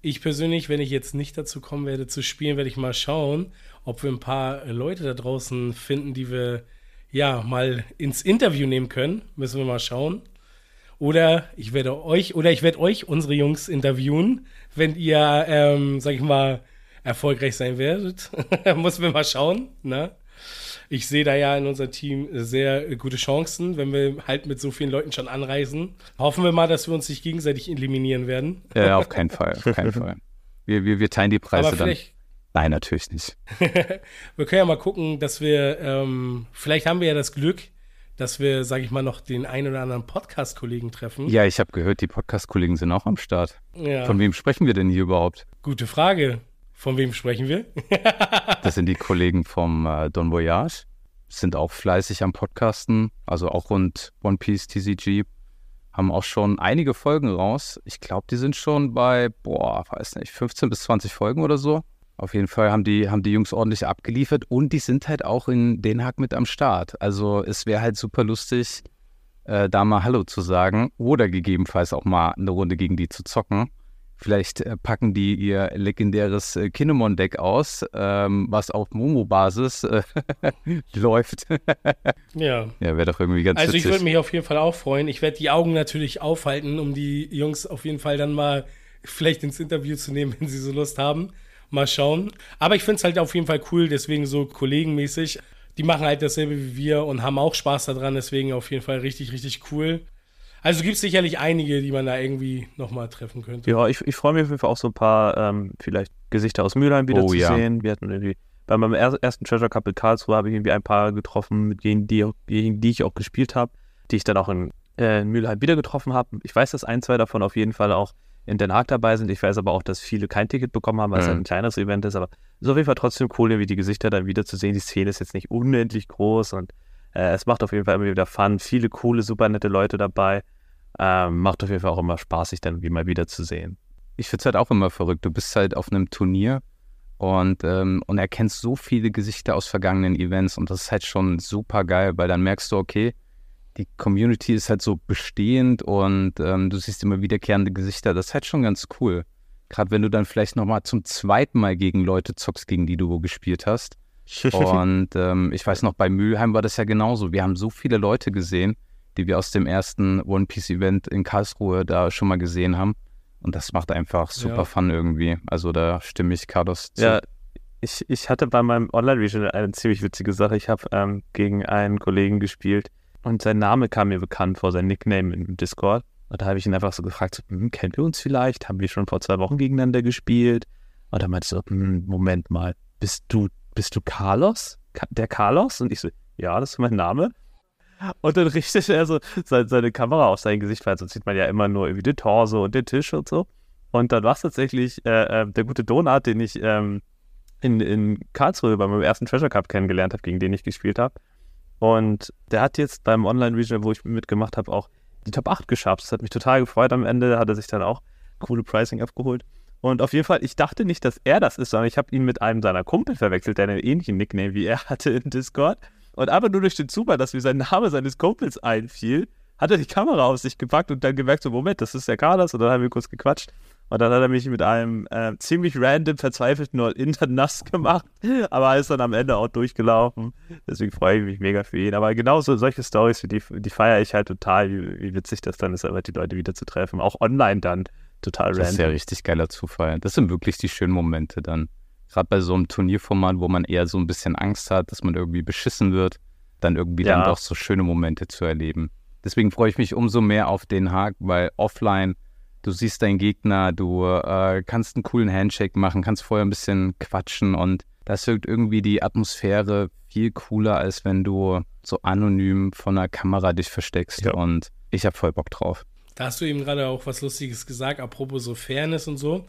Speaker 1: Ich persönlich, wenn ich jetzt nicht dazu kommen werde zu spielen, werde ich mal schauen, ob wir ein paar Leute da draußen finden, die wir ja mal ins Interview nehmen können. Müssen wir mal schauen. Oder ich werde euch, oder ich werde euch, unsere Jungs, interviewen, wenn ihr, ähm, sag ich mal, erfolgreich sein werdet. [LAUGHS] Müssen wir mal schauen, ne? Ich sehe da ja in unserem Team sehr gute Chancen, wenn wir halt mit so vielen Leuten schon anreisen. Hoffen wir mal, dass wir uns nicht gegenseitig eliminieren werden.
Speaker 3: Ja, auf [LAUGHS] keinen Fall, auf keinen Fall. Wir, wir, wir teilen die Preise dann. Nein, natürlich nicht. [LAUGHS]
Speaker 1: wir können ja mal gucken, dass wir, ähm, vielleicht haben wir ja das Glück, dass wir, sag ich mal, noch den einen oder anderen Podcast-Kollegen treffen.
Speaker 3: Ja, ich habe gehört, die Podcast-Kollegen sind auch am Start.
Speaker 1: Ja.
Speaker 3: Von wem sprechen wir denn hier überhaupt?
Speaker 1: Gute Frage. Von wem sprechen wir? [LAUGHS]
Speaker 3: Das sind die Kollegen vom äh, Don Voyage. Sind auch fleißig am Podcasten, also auch rund One Piece TCG. Haben auch schon einige Folgen raus. Ich glaube, die sind schon bei, boah, weiß nicht, 15 bis 20 Folgen oder so. Auf jeden Fall haben die, haben die Jungs ordentlich abgeliefert und die sind halt auch in Den Haag mit am Start. Also es wäre halt super lustig, äh, da mal Hallo zu sagen oder gegebenenfalls auch mal eine Runde gegen die zu zocken. Vielleicht äh, packen die ihr legendäres äh, Kinemon-Deck aus, ähm, was auf Momo-Basis äh, [LAUGHS] läuft.
Speaker 1: ja.
Speaker 3: ja, wäre doch irgendwie ganz
Speaker 1: Also ich
Speaker 3: witzig.
Speaker 1: würde mich auf jeden Fall auch freuen. Ich werde die Augen natürlich aufhalten, um die Jungs auf jeden Fall dann mal vielleicht ins Interview zu nehmen, [LAUGHS] wenn sie so Lust haben. Mal schauen. Aber ich finde es halt auf jeden Fall cool, deswegen so kollegenmäßig. Die machen halt dasselbe wie wir und haben auch Spaß daran, deswegen auf jeden Fall richtig, richtig cool. Also gibt es sicherlich einige, die man da irgendwie nochmal treffen könnte.
Speaker 4: Ja, ich, ich freue mich auf jeden Fall auch so ein paar ähm, vielleicht Gesichter aus Mülheim wieder
Speaker 3: Oh,
Speaker 4: zu
Speaker 3: ja.
Speaker 4: sehen. Wir hatten irgendwie bei meinem er ersten Treasure Cup in Karlsruhe habe ich irgendwie ein paar getroffen, mit denen die, gegen die ich auch gespielt habe, die ich dann auch in äh, in Mülheim wieder getroffen habe. Ich weiß, dass ein, zwei davon auf jeden Fall auch in Den Haag dabei sind. Ich weiß aber auch, dass viele kein Ticket bekommen haben, weil es
Speaker 3: Mhm.
Speaker 4: halt ein kleineres Event ist. Aber es ist auf jeden Fall trotzdem cool, irgendwie die Gesichter dann wieder zu sehen. Die Szene ist jetzt nicht unendlich groß und äh, es macht auf jeden Fall immer wieder Fun. Viele coole, super nette Leute dabei. Ähm, macht auf jeden Fall auch immer Spaß, sich dann wie mal wieder zu sehen.
Speaker 3: Ich finde es halt auch immer verrückt. Du bist halt auf einem Turnier und, ähm, und erkennst so viele Gesichter aus vergangenen Events und das ist halt schon super geil, weil dann merkst du, okay, die Community ist halt so bestehend und ähm, du siehst immer wiederkehrende Gesichter. Das ist halt schon ganz cool. Gerade wenn du dann vielleicht nochmal zum zweiten Mal gegen Leute zockst, gegen die du gespielt hast. [LAUGHS] Und ähm, ich weiß noch, bei Mülheim war das ja genauso. Wir haben so viele Leute gesehen, die wir aus dem ersten One Piece Event in Karlsruhe da schon mal gesehen haben. Und das macht einfach super
Speaker 1: Ja.
Speaker 3: Fun irgendwie. Also da stimme ich Carlos zu.
Speaker 4: Ja, ich, ich hatte bei meinem Online-Regional eine ziemlich witzige Sache. Ich habe ähm, gegen einen Kollegen gespielt und sein Name kam mir bekannt vor, sein Nickname im Discord. Und da habe ich ihn einfach so gefragt, so, hm, kennen wir uns vielleicht? Haben wir schon vor zwei Wochen gegeneinander gespielt? Und er meinte so, hm, Moment mal, bist du, bist du Carlos? Der Carlos? Und ich so, ja, das ist mein Name. Und dann richtete er so seine, seine Kamera auf sein Gesicht, weil sonst sieht man ja immer nur irgendwie den Torso und den Tisch und so. Und dann war es tatsächlich äh, äh, der gute Donat, den ich ähm, in, in Karlsruhe bei meinem ersten Treasure Cup kennengelernt habe, gegen den ich gespielt habe. Und der hat jetzt beim Online-Regional, wo ich mitgemacht habe, auch die Top 8 geschafft. Das hat mich total gefreut. Am Ende hat er sich dann auch coole Pricing abgeholt. Und auf jeden Fall, ich dachte nicht, dass er das ist, sondern ich habe ihn mit einem seiner Kumpel verwechselt, der einen ähnlichen Nickname wie er hatte in Discord. Und aber nur durch den Zufall, dass mir sein Name seines Kumpels einfiel, hat er die Kamera auf sich gepackt und dann gemerkt, so, Moment, das ist der Carlos. Und dann haben wir kurz gequatscht. Und dann hat er mich mit einem äh, ziemlich random, verzweifelten All-In dann nass gemacht. Aber er ist dann am Ende auch durchgelaufen. Deswegen freue ich mich mega für ihn. Aber genauso solche Stories, die, die feiere ich halt total, wie, wie witzig das dann ist, einfach die Leute wieder zu treffen. Auch online dann. Total
Speaker 3: Das ist ja
Speaker 4: random.
Speaker 3: richtig geiler Zufall. Das sind wirklich die schönen Momente dann. Gerade bei so einem Turnierformat, wo man eher so ein bisschen Angst hat, dass man irgendwie beschissen wird, dann irgendwie
Speaker 4: Ja.
Speaker 3: dann doch so schöne Momente zu erleben. Deswegen freue ich mich umso mehr auf Den Haag, weil offline, du siehst deinen Gegner, du äh, kannst einen coolen Handshake machen, kannst vorher ein bisschen quatschen und das wirkt irgendwie die Atmosphäre viel cooler, als wenn du so anonym von einer Kamera dich versteckst.
Speaker 4: Ja.
Speaker 3: Und ich habe voll Bock drauf.
Speaker 1: Da hast du eben gerade auch was Lustiges gesagt, apropos so Fairness und so.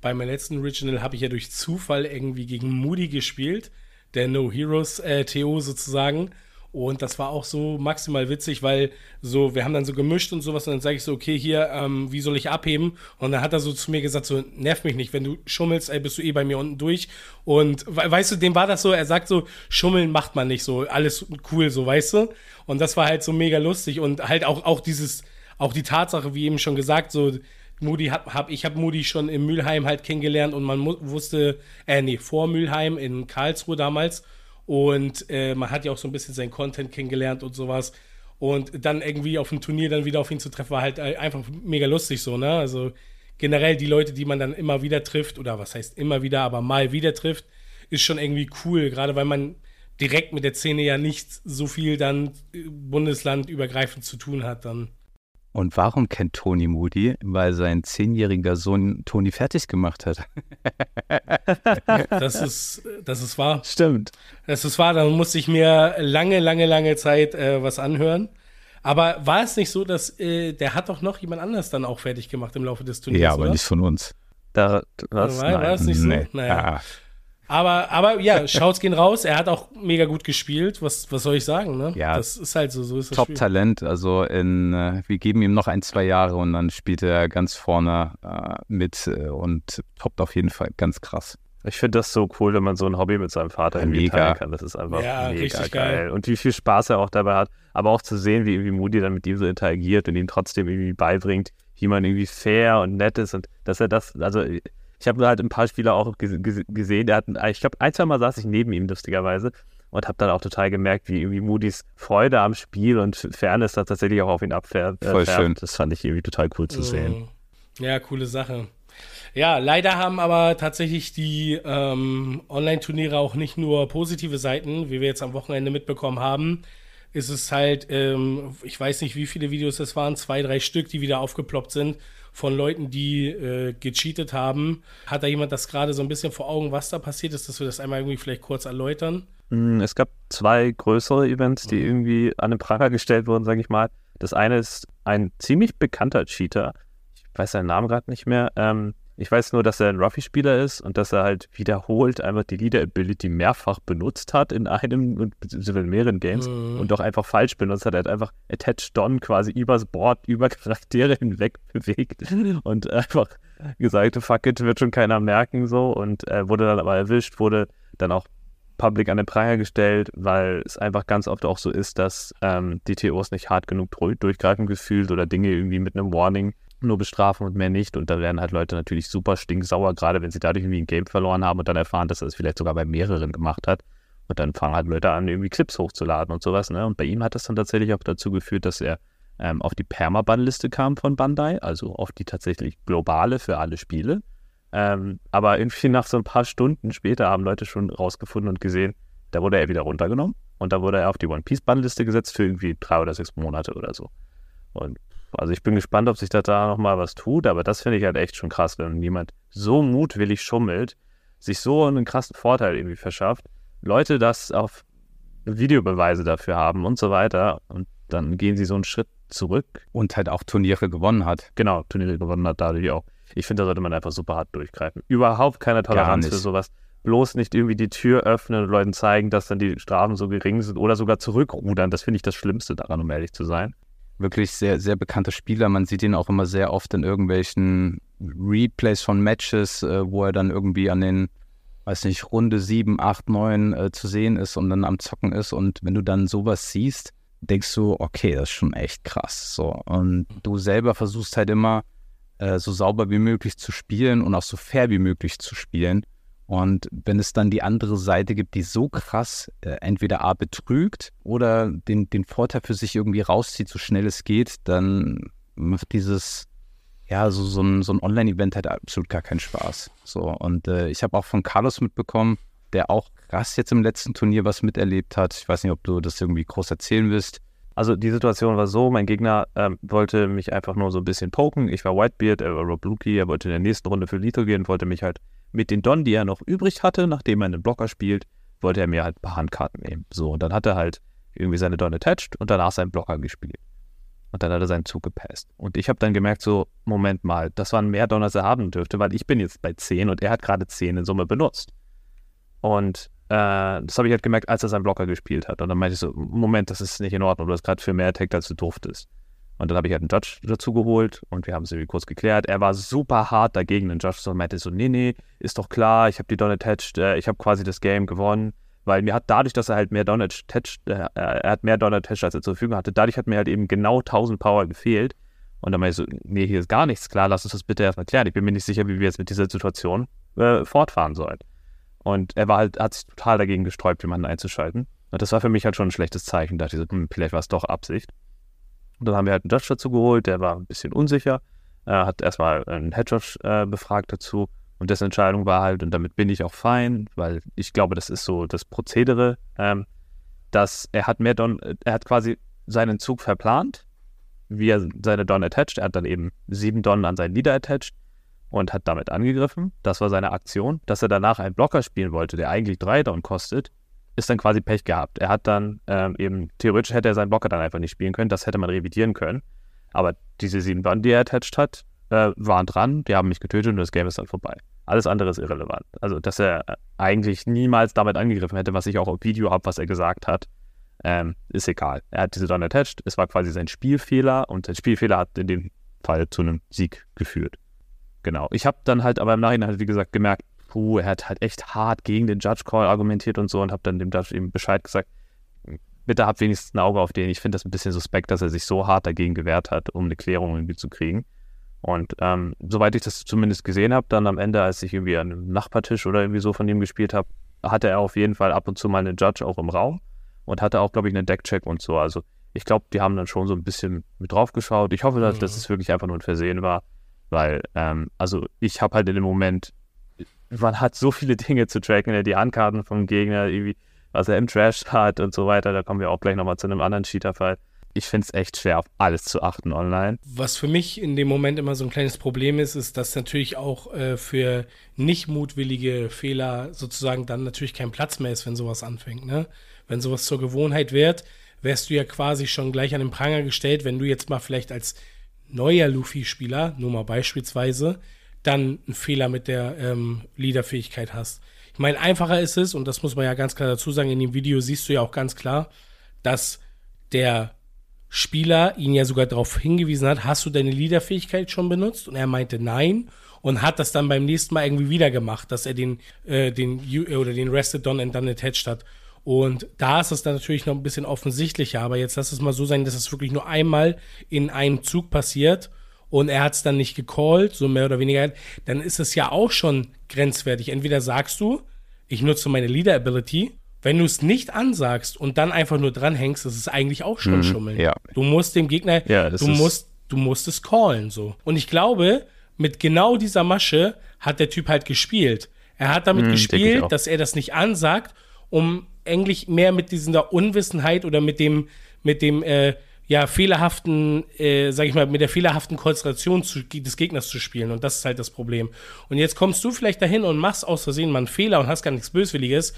Speaker 1: Bei meinem letzten Original habe ich ja durch Zufall irgendwie gegen Moody gespielt, der No Heroes äh, TO sozusagen. Und das war auch so maximal witzig, weil so, wir haben dann so gemischt und sowas und dann sage ich so, okay, hier, ähm, wie soll ich abheben? Und dann hat er so zu mir gesagt, so, nerv mich nicht, wenn du schummelst, ey, bist du eh bei mir unten durch. Und we weißt du, dem war das so, er sagt so, schummeln macht man nicht so, alles cool, so, weißt du? Und das war halt so mega lustig und halt auch, auch dieses, auch die Tatsache, wie eben schon gesagt, so, Moody hab, hab ich habe Moody schon in Mülheim halt kennengelernt und man wusste, äh, nee, vor Mülheim in Karlsruhe damals. Und äh, man hat ja auch so ein bisschen seinen Content kennengelernt und sowas. Und dann irgendwie auf dem Turnier dann wieder auf ihn zu treffen, war halt äh, einfach mega lustig so, ne? Also generell die Leute, die man dann immer wieder trifft, oder was heißt immer wieder, aber mal wieder trifft, ist schon irgendwie cool, gerade weil man direkt mit der Szene ja nicht so viel dann äh, bundeslandübergreifend zu tun hat dann.
Speaker 3: Und warum kennt Toni Moody? Weil sein zehnjähriger Sohn Toni fertig gemacht hat. [LAUGHS]
Speaker 1: Das ist, das ist wahr.
Speaker 4: Stimmt.
Speaker 1: Das ist wahr, da musste ich mir lange, lange, lange Zeit äh, was anhören. Aber war es nicht so, dass äh, der hat doch noch jemand anders dann auch fertig gemacht im Laufe des Turniers?
Speaker 3: ja, aber
Speaker 1: oder?
Speaker 3: nicht von uns.
Speaker 4: Da, was?
Speaker 1: War- war es nicht so?
Speaker 3: Nee.
Speaker 1: Naja.
Speaker 3: Ah,
Speaker 1: Aber, aber ja, Shouts gehen raus. Er hat auch mega gut gespielt. Was, was soll ich sagen, ne?
Speaker 3: Ja.
Speaker 1: Das ist halt so, so ist das Spiel.
Speaker 3: Top-Talent. Also in, äh, wir geben ihm noch ein, zwei Jahre und dann spielt er ganz vorne äh, mit äh, und toppt auf jeden Fall ganz krass.
Speaker 4: Ich finde das so cool, wenn man so ein Hobby mit seinem Vater
Speaker 3: Ja,
Speaker 4: irgendwie
Speaker 3: mega.
Speaker 4: teilen kann. Das ist einfach
Speaker 1: Ja,
Speaker 4: mega
Speaker 1: richtig
Speaker 4: geil.
Speaker 1: geil.
Speaker 4: Und wie viel Spaß er auch dabei hat. Aber auch zu sehen, wie irgendwie Moody dann mit ihm so interagiert und ihm trotzdem irgendwie beibringt, wie man irgendwie fair und nett ist und dass er das, also ich habe halt ein paar Spieler auch ges ges gesehen, der hat, ich glaube, ein, zwei Mal saß ich neben ihm lustigerweise und habe dann auch total gemerkt, wie irgendwie Moody's Freude am Spiel und Fairness da tatsächlich auch auf ihn abfährt. äh,
Speaker 3: Voll
Speaker 4: färbt.
Speaker 3: schön.
Speaker 4: Das fand ich irgendwie total cool zu sehen.
Speaker 1: Mhm. Ja, coole Sache. Ja, leider haben aber tatsächlich die ähm, Online-Turniere auch nicht nur positive Seiten, wie wir jetzt am Wochenende mitbekommen haben. Ist es halt, ähm, ich weiß nicht, wie viele Videos das waren, zwei, drei Stück, die wieder aufgeploppt sind von Leuten, die äh, gecheatet haben. Hat da jemand das gerade so ein bisschen vor Augen, was da passiert ist, dass wir das einmal irgendwie vielleicht kurz erläutern?
Speaker 4: Mm, Es gab zwei größere Events, die
Speaker 1: Mhm.
Speaker 4: irgendwie an den Pranger gestellt wurden, sage ich mal. Das eine ist ein ziemlich bekannter Cheater. Ich weiß seinen Namen gerade nicht mehr. Ähm, ich weiß nur, dass er ein Ruffy-Spieler ist und dass er halt wiederholt einfach die Leader-Ability mehrfach benutzt hat in einem und in mehreren Games mhm. und doch einfach falsch benutzt hat. Er hat einfach Attached Don quasi übers Board, über Charaktere [LAUGHS] hinweg bewegt und einfach gesagt, fuck it, wird schon keiner merken so und äh, wurde dann aber erwischt, wurde dann auch public an den Pranger gestellt, weil es einfach ganz oft auch so ist, dass ähm, die TOs nicht hart genug durchgreifen gefühlt oder Dinge irgendwie mit einem Warning nur bestrafen und mehr nicht. Und da werden halt Leute natürlich super stinksauer, gerade wenn sie dadurch irgendwie ein Game verloren haben und dann erfahren, dass er es vielleicht sogar bei mehreren gemacht hat. Und dann fangen halt Leute an, irgendwie Clips hochzuladen und sowas. Ne? Und bei ihm hat das dann tatsächlich auch dazu geführt, dass er ähm, auf die Permaban-Liste kam von Bandai, also auf die tatsächlich globale für alle Spiele. Ähm, aber irgendwie nach so ein paar Stunden später haben Leute schon rausgefunden und gesehen, da wurde er wieder runtergenommen und da wurde er auf die One Piece Band-Liste gesetzt für irgendwie drei oder sechs Monate oder so. Und also ich bin gespannt, ob sich da, da nochmal was tut, aber das finde ich halt echt schon krass, wenn jemand so mutwillig schummelt, sich so einen krassen Vorteil irgendwie verschafft, Leute das auf Videobeweise dafür haben und so weiter und dann gehen sie so einen Schritt zurück.
Speaker 3: Und halt auch Turniere gewonnen hat.
Speaker 4: Genau, Turniere gewonnen hat dadurch auch. Ich finde, da sollte man einfach super hart durchgreifen. Überhaupt keine Toleranz für sowas. Bloß nicht irgendwie die Tür öffnen und Leuten zeigen, dass dann die Strafen so gering sind oder sogar zurückrudern. Das finde ich das Schlimmste daran, um ehrlich zu sein.
Speaker 3: Wirklich sehr, sehr bekannter Spieler. Man sieht ihn auch immer sehr oft in irgendwelchen Replays von Matches, äh, wo er dann irgendwie an den, weiß nicht, Runde 7, 8, 9 äh, zu sehen ist und dann am Zocken ist. Und wenn du dann sowas siehst, denkst du, okay, das ist schon echt krass. So. Und du selber versuchst halt immer, äh, so sauber wie möglich zu spielen und auch so fair wie möglich zu spielen. Und wenn es dann die andere Seite gibt, die so krass äh, entweder A betrügt oder den, den Vorteil für sich irgendwie rauszieht, so schnell es geht, dann macht dieses, ja, so, so ein, so ein Online-Event halt absolut gar keinen Spaß. So, und äh, ich habe auch von Carlos mitbekommen, der auch krass jetzt im letzten Turnier was miterlebt hat. Ich weiß nicht, ob du das irgendwie groß erzählen willst.
Speaker 4: Also die Situation war so, mein Gegner ähm, wollte mich einfach nur so ein bisschen poken. Ich war Whitebeard, er war Rob Lukey, er wollte in der nächsten Runde für Lethal gehen, wollte mich halt mit den Don, die er noch übrig hatte, nachdem er einen Blocker spielt, wollte er mir halt ein paar Handkarten nehmen. So, und dann hat er halt irgendwie seine Don attached und danach seinen Blocker gespielt. Und dann hat er seinen Zug gepasst. Und ich habe dann gemerkt, so, Moment mal, das waren mehr Don, als er haben dürfte, weil ich bin jetzt bei 10 und er hat gerade 10 in Summe benutzt. Und äh, das habe ich halt gemerkt, als er seinen Blocker gespielt hat. Und dann meinte ich so, Moment, das ist nicht in Ordnung, du hast gerade für mehr Attack, als du durftest. Und dann habe ich halt einen Judge dazu geholt und wir haben es irgendwie kurz geklärt. Er war super hart dagegen, ein Judge so meinte so, nee, nee, ist doch klar, ich habe die Don attached, äh, ich habe quasi das Game gewonnen. Weil mir hat dadurch, dass er halt mehr Don attached, äh, er hat mehr Don attached, als er zur Verfügung hatte, dadurch hat mir halt eben genau 1000 Power gefehlt. Und dann meinte ich so, nee, hier ist gar nichts klar, lass uns das bitte erstmal klären. Ich bin mir nicht sicher, wie wir jetzt mit dieser Situation äh, fortfahren sollen. Und er war halt, hat sich total dagegen gesträubt, jemanden einzuschalten. Und das war für mich halt schon ein schlechtes Zeichen. Da dachte ich so, hm, vielleicht war es doch Absicht. Und dann haben wir halt einen Judge dazu geholt, der war ein bisschen unsicher. Er hat erstmal einen Head äh, befragt dazu. Und dessen Entscheidung war halt, und damit bin ich auch fein, weil ich glaube, das ist so das Prozedere, ähm, dass er hat mehr Don, er hat quasi seinen Zug verplant, wie er seine Don attached. Er hat dann eben sieben Don an seinen Leader attached und hat damit angegriffen. Das war seine Aktion. Dass er danach einen Blocker spielen wollte, der eigentlich drei Down kostet, ist dann quasi Pech gehabt. Er hat dann ähm, eben, theoretisch hätte er seinen Blocker dann einfach nicht spielen können, das hätte man revidieren können. Aber diese sieben Down, die er attached hat, äh, waren dran, die haben mich getötet und das Game ist dann vorbei. Alles andere ist irrelevant. Also, dass er eigentlich niemals damit angegriffen hätte, was ich auch auf Video habe, was er gesagt hat, ähm, ist egal. Er hat diese Don attached, es war quasi sein Spielfehler und sein Spielfehler hat in dem Fall zu einem Sieg geführt. Genau. Ich habe dann halt aber im Nachhinein halt, wie gesagt, gemerkt, puh, er hat halt echt hart gegen den Judge Call argumentiert und so und habe dann dem Judge eben Bescheid gesagt, bitte hab wenigstens ein Auge auf den. Ich finde das ein bisschen suspekt, dass er sich so hart dagegen gewehrt hat, um eine Klärung irgendwie zu kriegen. Und ähm, soweit ich das zumindest gesehen habe, dann am Ende, als ich irgendwie an einem Nachbartisch oder irgendwie so von ihm gespielt habe, hatte er auf jeden Fall ab und zu mal einen Judge auch im Raum und hatte auch, glaube ich, einen Deckcheck und so. Also ich glaube, die haben dann schon so ein bisschen mit drauf geschaut. Ich hoffe, dass, mhm. dass es wirklich einfach nur ein Versehen war. Weil, ähm, also ich habe halt in dem Moment, man hat so viele Dinge zu tracken, ne, die Handkarten vom Gegner, irgendwie, was er im Trash hat und so weiter. Da kommen wir auch gleich nochmal zu einem anderen Cheater-Fall. Ich finde es echt schwer, auf alles zu achten online.
Speaker 1: Was für mich in dem Moment immer so ein kleines Problem ist, ist, dass natürlich auch äh, für nicht mutwillige Fehler sozusagen dann natürlich kein Platz mehr ist, wenn sowas anfängt. Ne? Wenn sowas zur Gewohnheit wird, wärst du ja quasi schon gleich an den Pranger gestellt, wenn du jetzt mal vielleicht als neuer Luffy-Spieler, nur mal beispielsweise, dann einen Fehler mit der ähm, Leaderfähigkeit hast. Ich meine, einfacher ist es, und das muss man ja ganz klar dazu sagen, in dem Video siehst du ja auch ganz klar, dass der Spieler ihn ja sogar darauf hingewiesen hat, hast du deine Leaderfähigkeit schon benutzt? Und er meinte nein und hat das dann beim nächsten Mal irgendwie wieder gemacht, dass er den, äh, den oder den Rested Done and Done Attached hat. Und da ist es dann natürlich noch ein bisschen offensichtlicher, aber jetzt lass es mal so sein, dass es wirklich nur einmal in einem Zug passiert und er hat es dann nicht gecallt, so mehr oder weniger, dann ist es ja auch schon grenzwertig. Entweder sagst du, ich nutze meine Leader Ability, wenn du es nicht ansagst und dann einfach nur dranhängst, ist es eigentlich auch schon mhm, Schummeln.
Speaker 3: Ja.
Speaker 1: Du musst dem Gegner,
Speaker 3: ja,
Speaker 1: du musst, du musst es callen so. Und ich glaube, mit genau dieser Masche hat der Typ halt gespielt. Er hat damit mhm, gespielt, dass er das nicht ansagt, um eigentlich mehr mit dieser Unwissenheit oder mit dem, mit dem, äh, ja, fehlerhaften, äh, sag ich mal, mit der fehlerhaften Konzentration zu, des Gegners zu spielen. Und das ist halt das Problem. Und jetzt kommst du vielleicht dahin und machst aus Versehen mal einen Fehler und hast gar nichts Böswilliges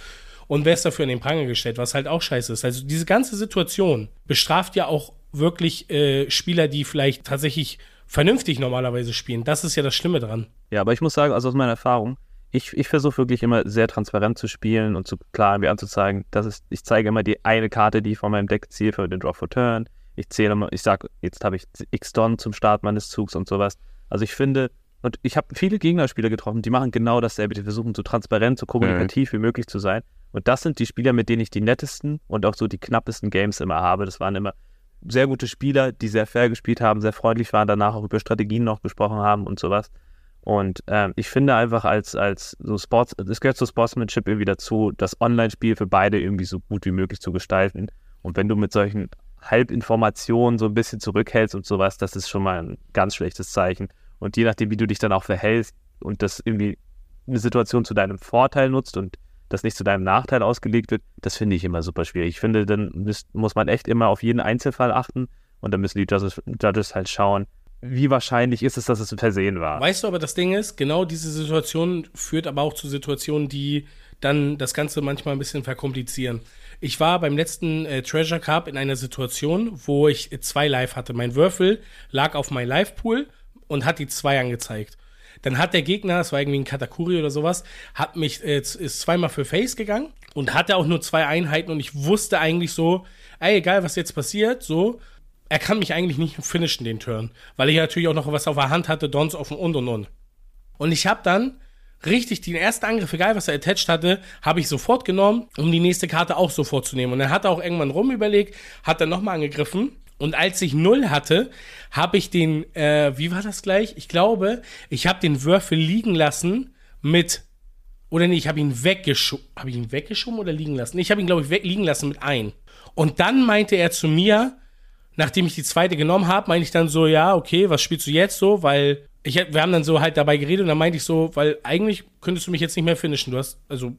Speaker 1: und wärst dafür in den Pranger gestellt, was halt auch scheiße ist. Also diese ganze Situation bestraft ja auch wirklich äh, Spieler, die vielleicht tatsächlich vernünftig normalerweise spielen. Das ist ja das Schlimme dran.
Speaker 4: Ja, aber ich muss sagen, also aus meiner Erfahrung, ich, ich versuche wirklich immer sehr transparent zu spielen und zu klar mir anzuzeigen, dass ich zeige immer die eine Karte, die ich von meinem Deck ziehe für den Draw for Turn. Ich zähle immer, ich sage, jetzt habe ich X-Don zum Start meines Zugs und sowas. Also ich finde, und ich habe viele Gegnerspieler getroffen, die machen genau dasselbe. Die versuchen so transparent, so kommunikativ mhm. wie möglich zu sein. Und das sind die Spieler, mit denen ich die nettesten und auch so die knappesten Games immer habe. Das waren immer sehr gute Spieler, die sehr fair gespielt haben, sehr freundlich waren, danach auch über Strategien noch gesprochen haben und sowas. Und ähm, ich finde einfach als, als so Sports, es gehört zu Sportsmanship irgendwie dazu, das Online-Spiel für beide irgendwie so gut wie möglich zu gestalten. Und wenn du mit solchen Halbinformationen so ein bisschen zurückhältst und sowas, das ist schon mal ein ganz schlechtes Zeichen. Und je nachdem, wie du dich dann auch verhältst und das irgendwie eine Situation zu deinem Vorteil nutzt und das nicht zu deinem Nachteil ausgelegt wird, das finde ich immer super schwierig. Ich finde, dann muss man echt immer auf jeden Einzelfall achten und dann müssen die Judges, Judges halt schauen, wie wahrscheinlich ist es, dass es ein Versehen war.
Speaker 1: Weißt du, aber das Ding ist, genau diese Situation führt aber auch zu Situationen, die dann das Ganze manchmal ein bisschen verkomplizieren. Ich war beim letzten äh, Treasure Cup in einer Situation, wo ich zwei Live hatte. Mein Würfel lag auf mein Live-Pool und hat die zwei angezeigt. Dann hat der Gegner, das war irgendwie ein Katakuri oder sowas, hat mich, äh, ist zweimal für Face gegangen und hatte auch nur zwei Einheiten und ich wusste eigentlich so, ey, egal was jetzt passiert, so, er kann mich eigentlich nicht finishen, den Turn. Weil ich natürlich auch noch was auf der Hand hatte, Dons offen und und und. Und ich habe dann richtig den ersten Angriff, egal was er attached hatte, habe ich sofort genommen, um die nächste Karte auch sofort zu nehmen. Und dann hat er auch irgendwann rumüberlegt, hat dann nochmal angegriffen und als ich null hatte, habe ich den, äh, wie war das gleich? Ich glaube, ich habe den Würfel liegen lassen mit, oder nee, ich habe ihn weggeschoben. Habe ich ihn weggeschoben oder liegen lassen? Ich habe ihn, glaube ich, liegen lassen mit ein. Und dann meinte er zu mir, nachdem ich die zweite genommen habe, meinte ich dann so, ja, okay, was spielst du jetzt so? Weil ich, wir haben dann so halt dabei geredet und dann meinte ich so, weil eigentlich könntest du mich jetzt nicht mehr finishen. Du hast, also,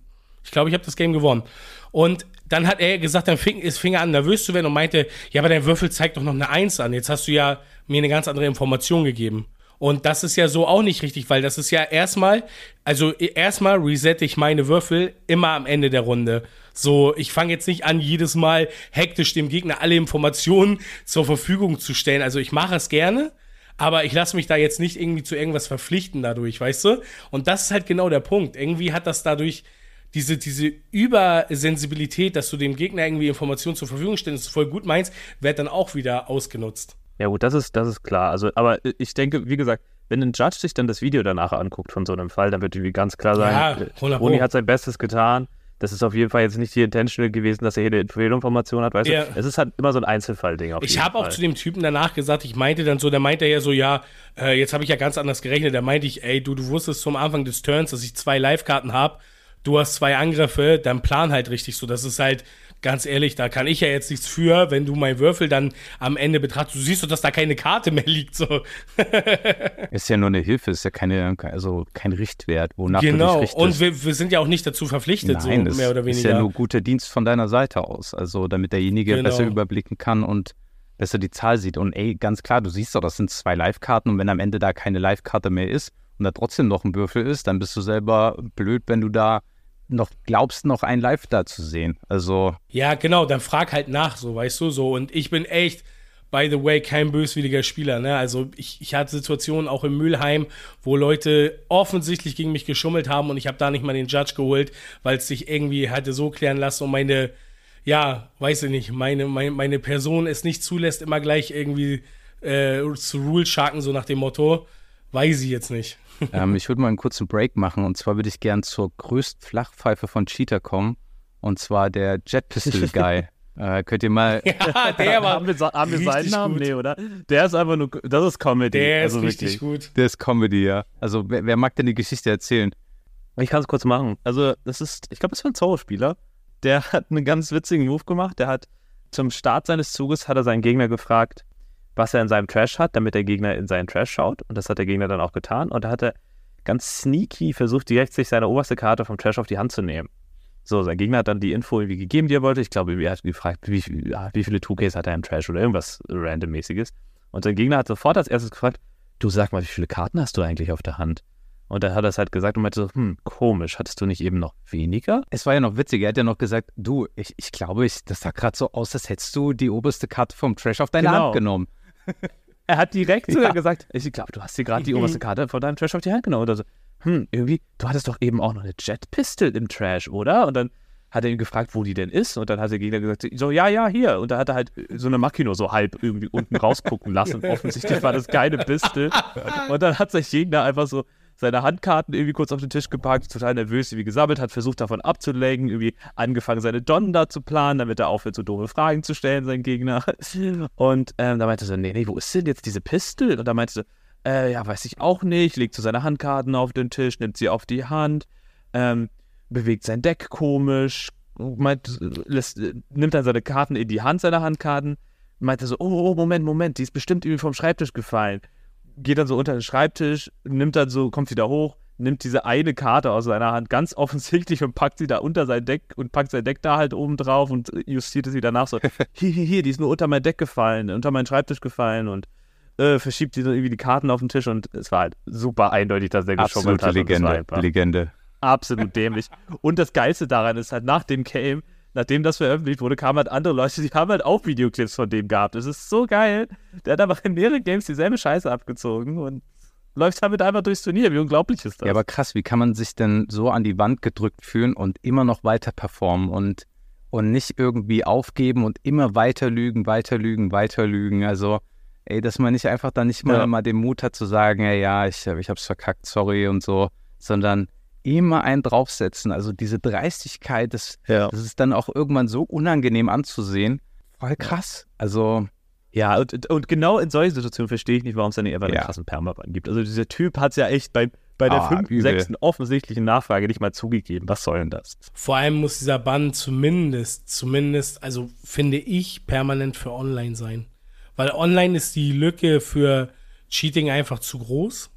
Speaker 1: ich glaube, ich habe das Game gewonnen. Und dann hat er gesagt, dann fing, es fing an, nervös zu werden und meinte, ja, aber dein Würfel zeigt doch noch eine Eins an. Jetzt hast du ja mir eine ganz andere Information gegeben. Und das ist ja so auch nicht richtig, weil das ist ja erstmal, also erstmal resette ich meine Würfel immer am Ende der Runde. So, ich fange jetzt nicht an, jedes Mal hektisch dem Gegner alle Informationen zur Verfügung zu stellen. Also ich mache es gerne, aber ich lasse mich da jetzt nicht irgendwie zu irgendwas verpflichten dadurch, weißt du? Und das ist halt genau der Punkt. Irgendwie hat das dadurch diese, diese Übersensibilität, dass du dem Gegner irgendwie Informationen zur Verfügung stellst, voll gut meinst, wird dann auch wieder ausgenutzt.
Speaker 4: Ja, gut, das ist, das ist klar. Also, aber ich denke, wie gesagt, wenn ein Judge sich dann das Video danach anguckt von so einem Fall, dann wird irgendwie ganz klar sein, ja, Roni hat sein Bestes getan. Das ist auf jeden Fall jetzt nicht die Intention gewesen, dass er jede Fehlinformation hat, weißt ja. du? Es ist halt immer so ein Einzelfall-Ding.
Speaker 1: Ich habe auch zu dem Typen danach gesagt, ich meinte dann so, der meinte ja so, ja, äh, jetzt habe ich ja ganz anders gerechnet. Da meinte ich, ey, du, du wusstest zum Anfang des Turns, dass ich zwei Live-Karten habe du hast zwei Angriffe, dann plan halt richtig so. Das ist halt, ganz ehrlich, da kann ich ja jetzt nichts für, wenn du meinen Würfel dann am Ende betrachtest. Du siehst doch, dass da keine Karte mehr liegt. So. [LAUGHS]
Speaker 3: ist ja nur eine Hilfe, ist ja keine, also kein Richtwert, wonach
Speaker 1: genau.
Speaker 3: du dich richtest.
Speaker 1: Und wir, wir, sind ja auch nicht dazu verpflichtet,
Speaker 3: Nein,
Speaker 1: so mehr oder weniger.
Speaker 3: ist ja nur guter Dienst von deiner Seite aus. Also damit derjenige genau. besser überblicken kann und besser die Zahl sieht. Und ey, ganz klar, du siehst doch, das sind zwei Live-Karten und wenn am Ende da keine Live-Karte mehr ist und da trotzdem noch ein Würfel ist, dann bist du selber blöd, wenn du da noch glaubst, noch ein Live da zu sehen. Also.
Speaker 1: Ja, genau, dann frag halt nach, so, weißt du, so. Und ich bin echt, by the way, kein böswilliger Spieler, ne? Also ich, ich hatte Situationen auch im Mülheim, wo Leute offensichtlich gegen mich geschummelt haben und ich habe da nicht mal den Judge geholt, weil es sich irgendwie hatte so klären lassen und meine, ja, weiß ich nicht, meine, meine, meine Person es nicht zulässt, immer gleich irgendwie äh, zu Rule sharken, so nach dem Motto. Weiß ich jetzt nicht. [LAUGHS]
Speaker 3: ähm, ich würde mal einen kurzen Break machen und zwar würde ich gern zur größten Flachpfeife von Cheetah kommen und zwar der Jet Pistol [LAUGHS] Guy. äh, könnt ihr mal.
Speaker 1: ja, der [LAUGHS] war.
Speaker 4: haben wir, haben wir seinen Namen? Gut. Nee, oder? Der ist einfach nur. Das ist Comedy.
Speaker 1: Der also ist richtig gut.
Speaker 3: Der ist Comedy, ja. Also, wer, wer, mag denn die Geschichte erzählen?
Speaker 4: Ich kann es kurz machen. Also, das ist. Ich glaube, das war ein Zorro-Spieler. Der hat einen ganz witzigen Move gemacht. Der hat zum Start seines Zuges hat er seinen Gegner gefragt, was er in seinem Trash hat, damit der Gegner in seinen Trash schaut. Und das hat der Gegner dann auch getan. Und da hat er ganz sneaky versucht, direkt sich seine oberste Karte vom Trash auf die Hand zu nehmen. So, sein Gegner hat dann die Info irgendwie gegeben, die er wollte. Ich glaube, er hat gefragt, wie, wie viele 2Ks hat er im Trash oder irgendwas randommäßiges. Und sein Gegner hat sofort als erstes gefragt, du sag mal, wie viele Karten hast du eigentlich auf der Hand? Und dann hat er es halt gesagt und meinte so, hm, komisch, hattest du nicht eben noch weniger?
Speaker 3: Es war ja noch witzig, er hat ja noch gesagt, du, ich, ich glaube, ich, das sah gerade so aus, als hättest du die oberste Karte vom Trash auf deine genau. Hand genommen. [LAUGHS]
Speaker 4: er hat direkt sogar gesagt, ich glaube, du hast dir gerade die [LAUGHS] oberste Karte von deinem Trash auf die Hand genommen. Oder so, hm, irgendwie, du hattest doch eben auch noch eine Jet Pistol im Trash, oder? Und dann hat er ihn gefragt, wo die denn ist. Und dann hat der Gegner gesagt, so, ja, ja, hier. Und da hat er halt so eine Makino so halb irgendwie unten rausgucken lassen. [LAUGHS] Offensichtlich war das keine Pistol. Und dann hat sich Gegner einfach so seine Handkarten irgendwie kurz auf den Tisch gepackt, total nervös, wie gesammelt, hat versucht davon abzulenken, irgendwie angefangen, seine Donnen da zu planen, damit er aufhört, so doofe Fragen zu stellen, sein Gegner. [LAUGHS] Und ähm, da meinte er so, nee, nee, wo ist denn jetzt diese Pistol? Und da meinte er, äh, ja, weiß ich auch nicht, legt so seine Handkarten auf den Tisch, nimmt sie auf die Hand, ähm, bewegt sein Deck komisch, meint, lässt, nimmt dann seine Karten in die Hand, seine Handkarten, meinte so, oh, oh, Moment, Moment, die ist bestimmt irgendwie vom Schreibtisch gefallen geht dann so unter den Schreibtisch, nimmt dann so, kommt wieder hoch, nimmt diese eine Karte aus seiner Hand ganz offensichtlich und packt sie da unter sein Deck und packt sein Deck da halt oben drauf und justiert sie danach so, [LAUGHS] hier, hier, hier, die ist nur unter mein Deck gefallen, unter meinen Schreibtisch gefallen und äh, verschiebt sie so irgendwie die Karten auf den Tisch und es war halt super eindeutig, dass er geschummelt hat.
Speaker 3: Legende, Legende.
Speaker 4: Absolut dämlich. Und das Geilste daran ist halt, nach dem Game nachdem das veröffentlicht wurde, kamen halt andere Leute, die haben halt auch Videoclips von dem gehabt. Das ist so geil. Der hat aber in mehreren Games dieselbe Scheiße abgezogen und läuft damit einfach durchs Turnier. Wie unglaublich ist das?
Speaker 3: Ja, aber krass, wie kann man sich denn so an die Wand gedrückt fühlen und immer noch weiter performen und, und nicht irgendwie aufgeben und immer weiter lügen, weiter lügen, weiter lügen. Also, ey, dass man nicht einfach dann nicht mal, ja. mal den Mut hat zu sagen, ey, ja, ich, ich hab's verkackt, sorry und so, sondern immer einen draufsetzen. Also diese Dreistigkeit, das, ja. das ist dann auch irgendwann so unangenehm anzusehen. Voll krass. Also.
Speaker 4: Ja, und, und genau in solchen Situationen verstehe ich nicht, warum es da nicht einfach einen ja. krassen Permaban gibt. Also dieser Typ hat es ja echt bei, bei der ah, fünften, sechsten offensichtlichen Nachfrage nicht mal zugegeben. Was soll denn das?
Speaker 1: Vor allem muss dieser Bann zumindest, zumindest, also finde ich, permanent für online sein. Weil online ist die Lücke für Cheating einfach zu groß.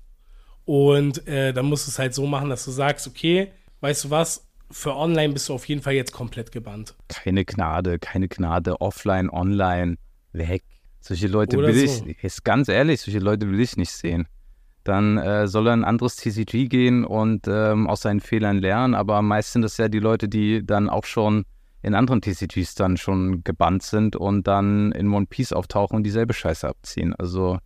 Speaker 1: Und äh, dann musst du es halt so machen, dass du sagst, okay, weißt du was, für online bist du auf jeden Fall jetzt komplett gebannt.
Speaker 3: Keine Gnade, keine Gnade, offline, online, weg. Solche Leute Oder will so. ich, ist ganz ehrlich, solche Leute will ich nicht sehen. Dann äh, soll er ein anderes TCG gehen und ähm, aus seinen Fehlern lernen, aber meist sind das ja die Leute, die dann auch schon in anderen TCGs dann schon gebannt sind und dann in One Piece auftauchen und dieselbe Scheiße abziehen. Also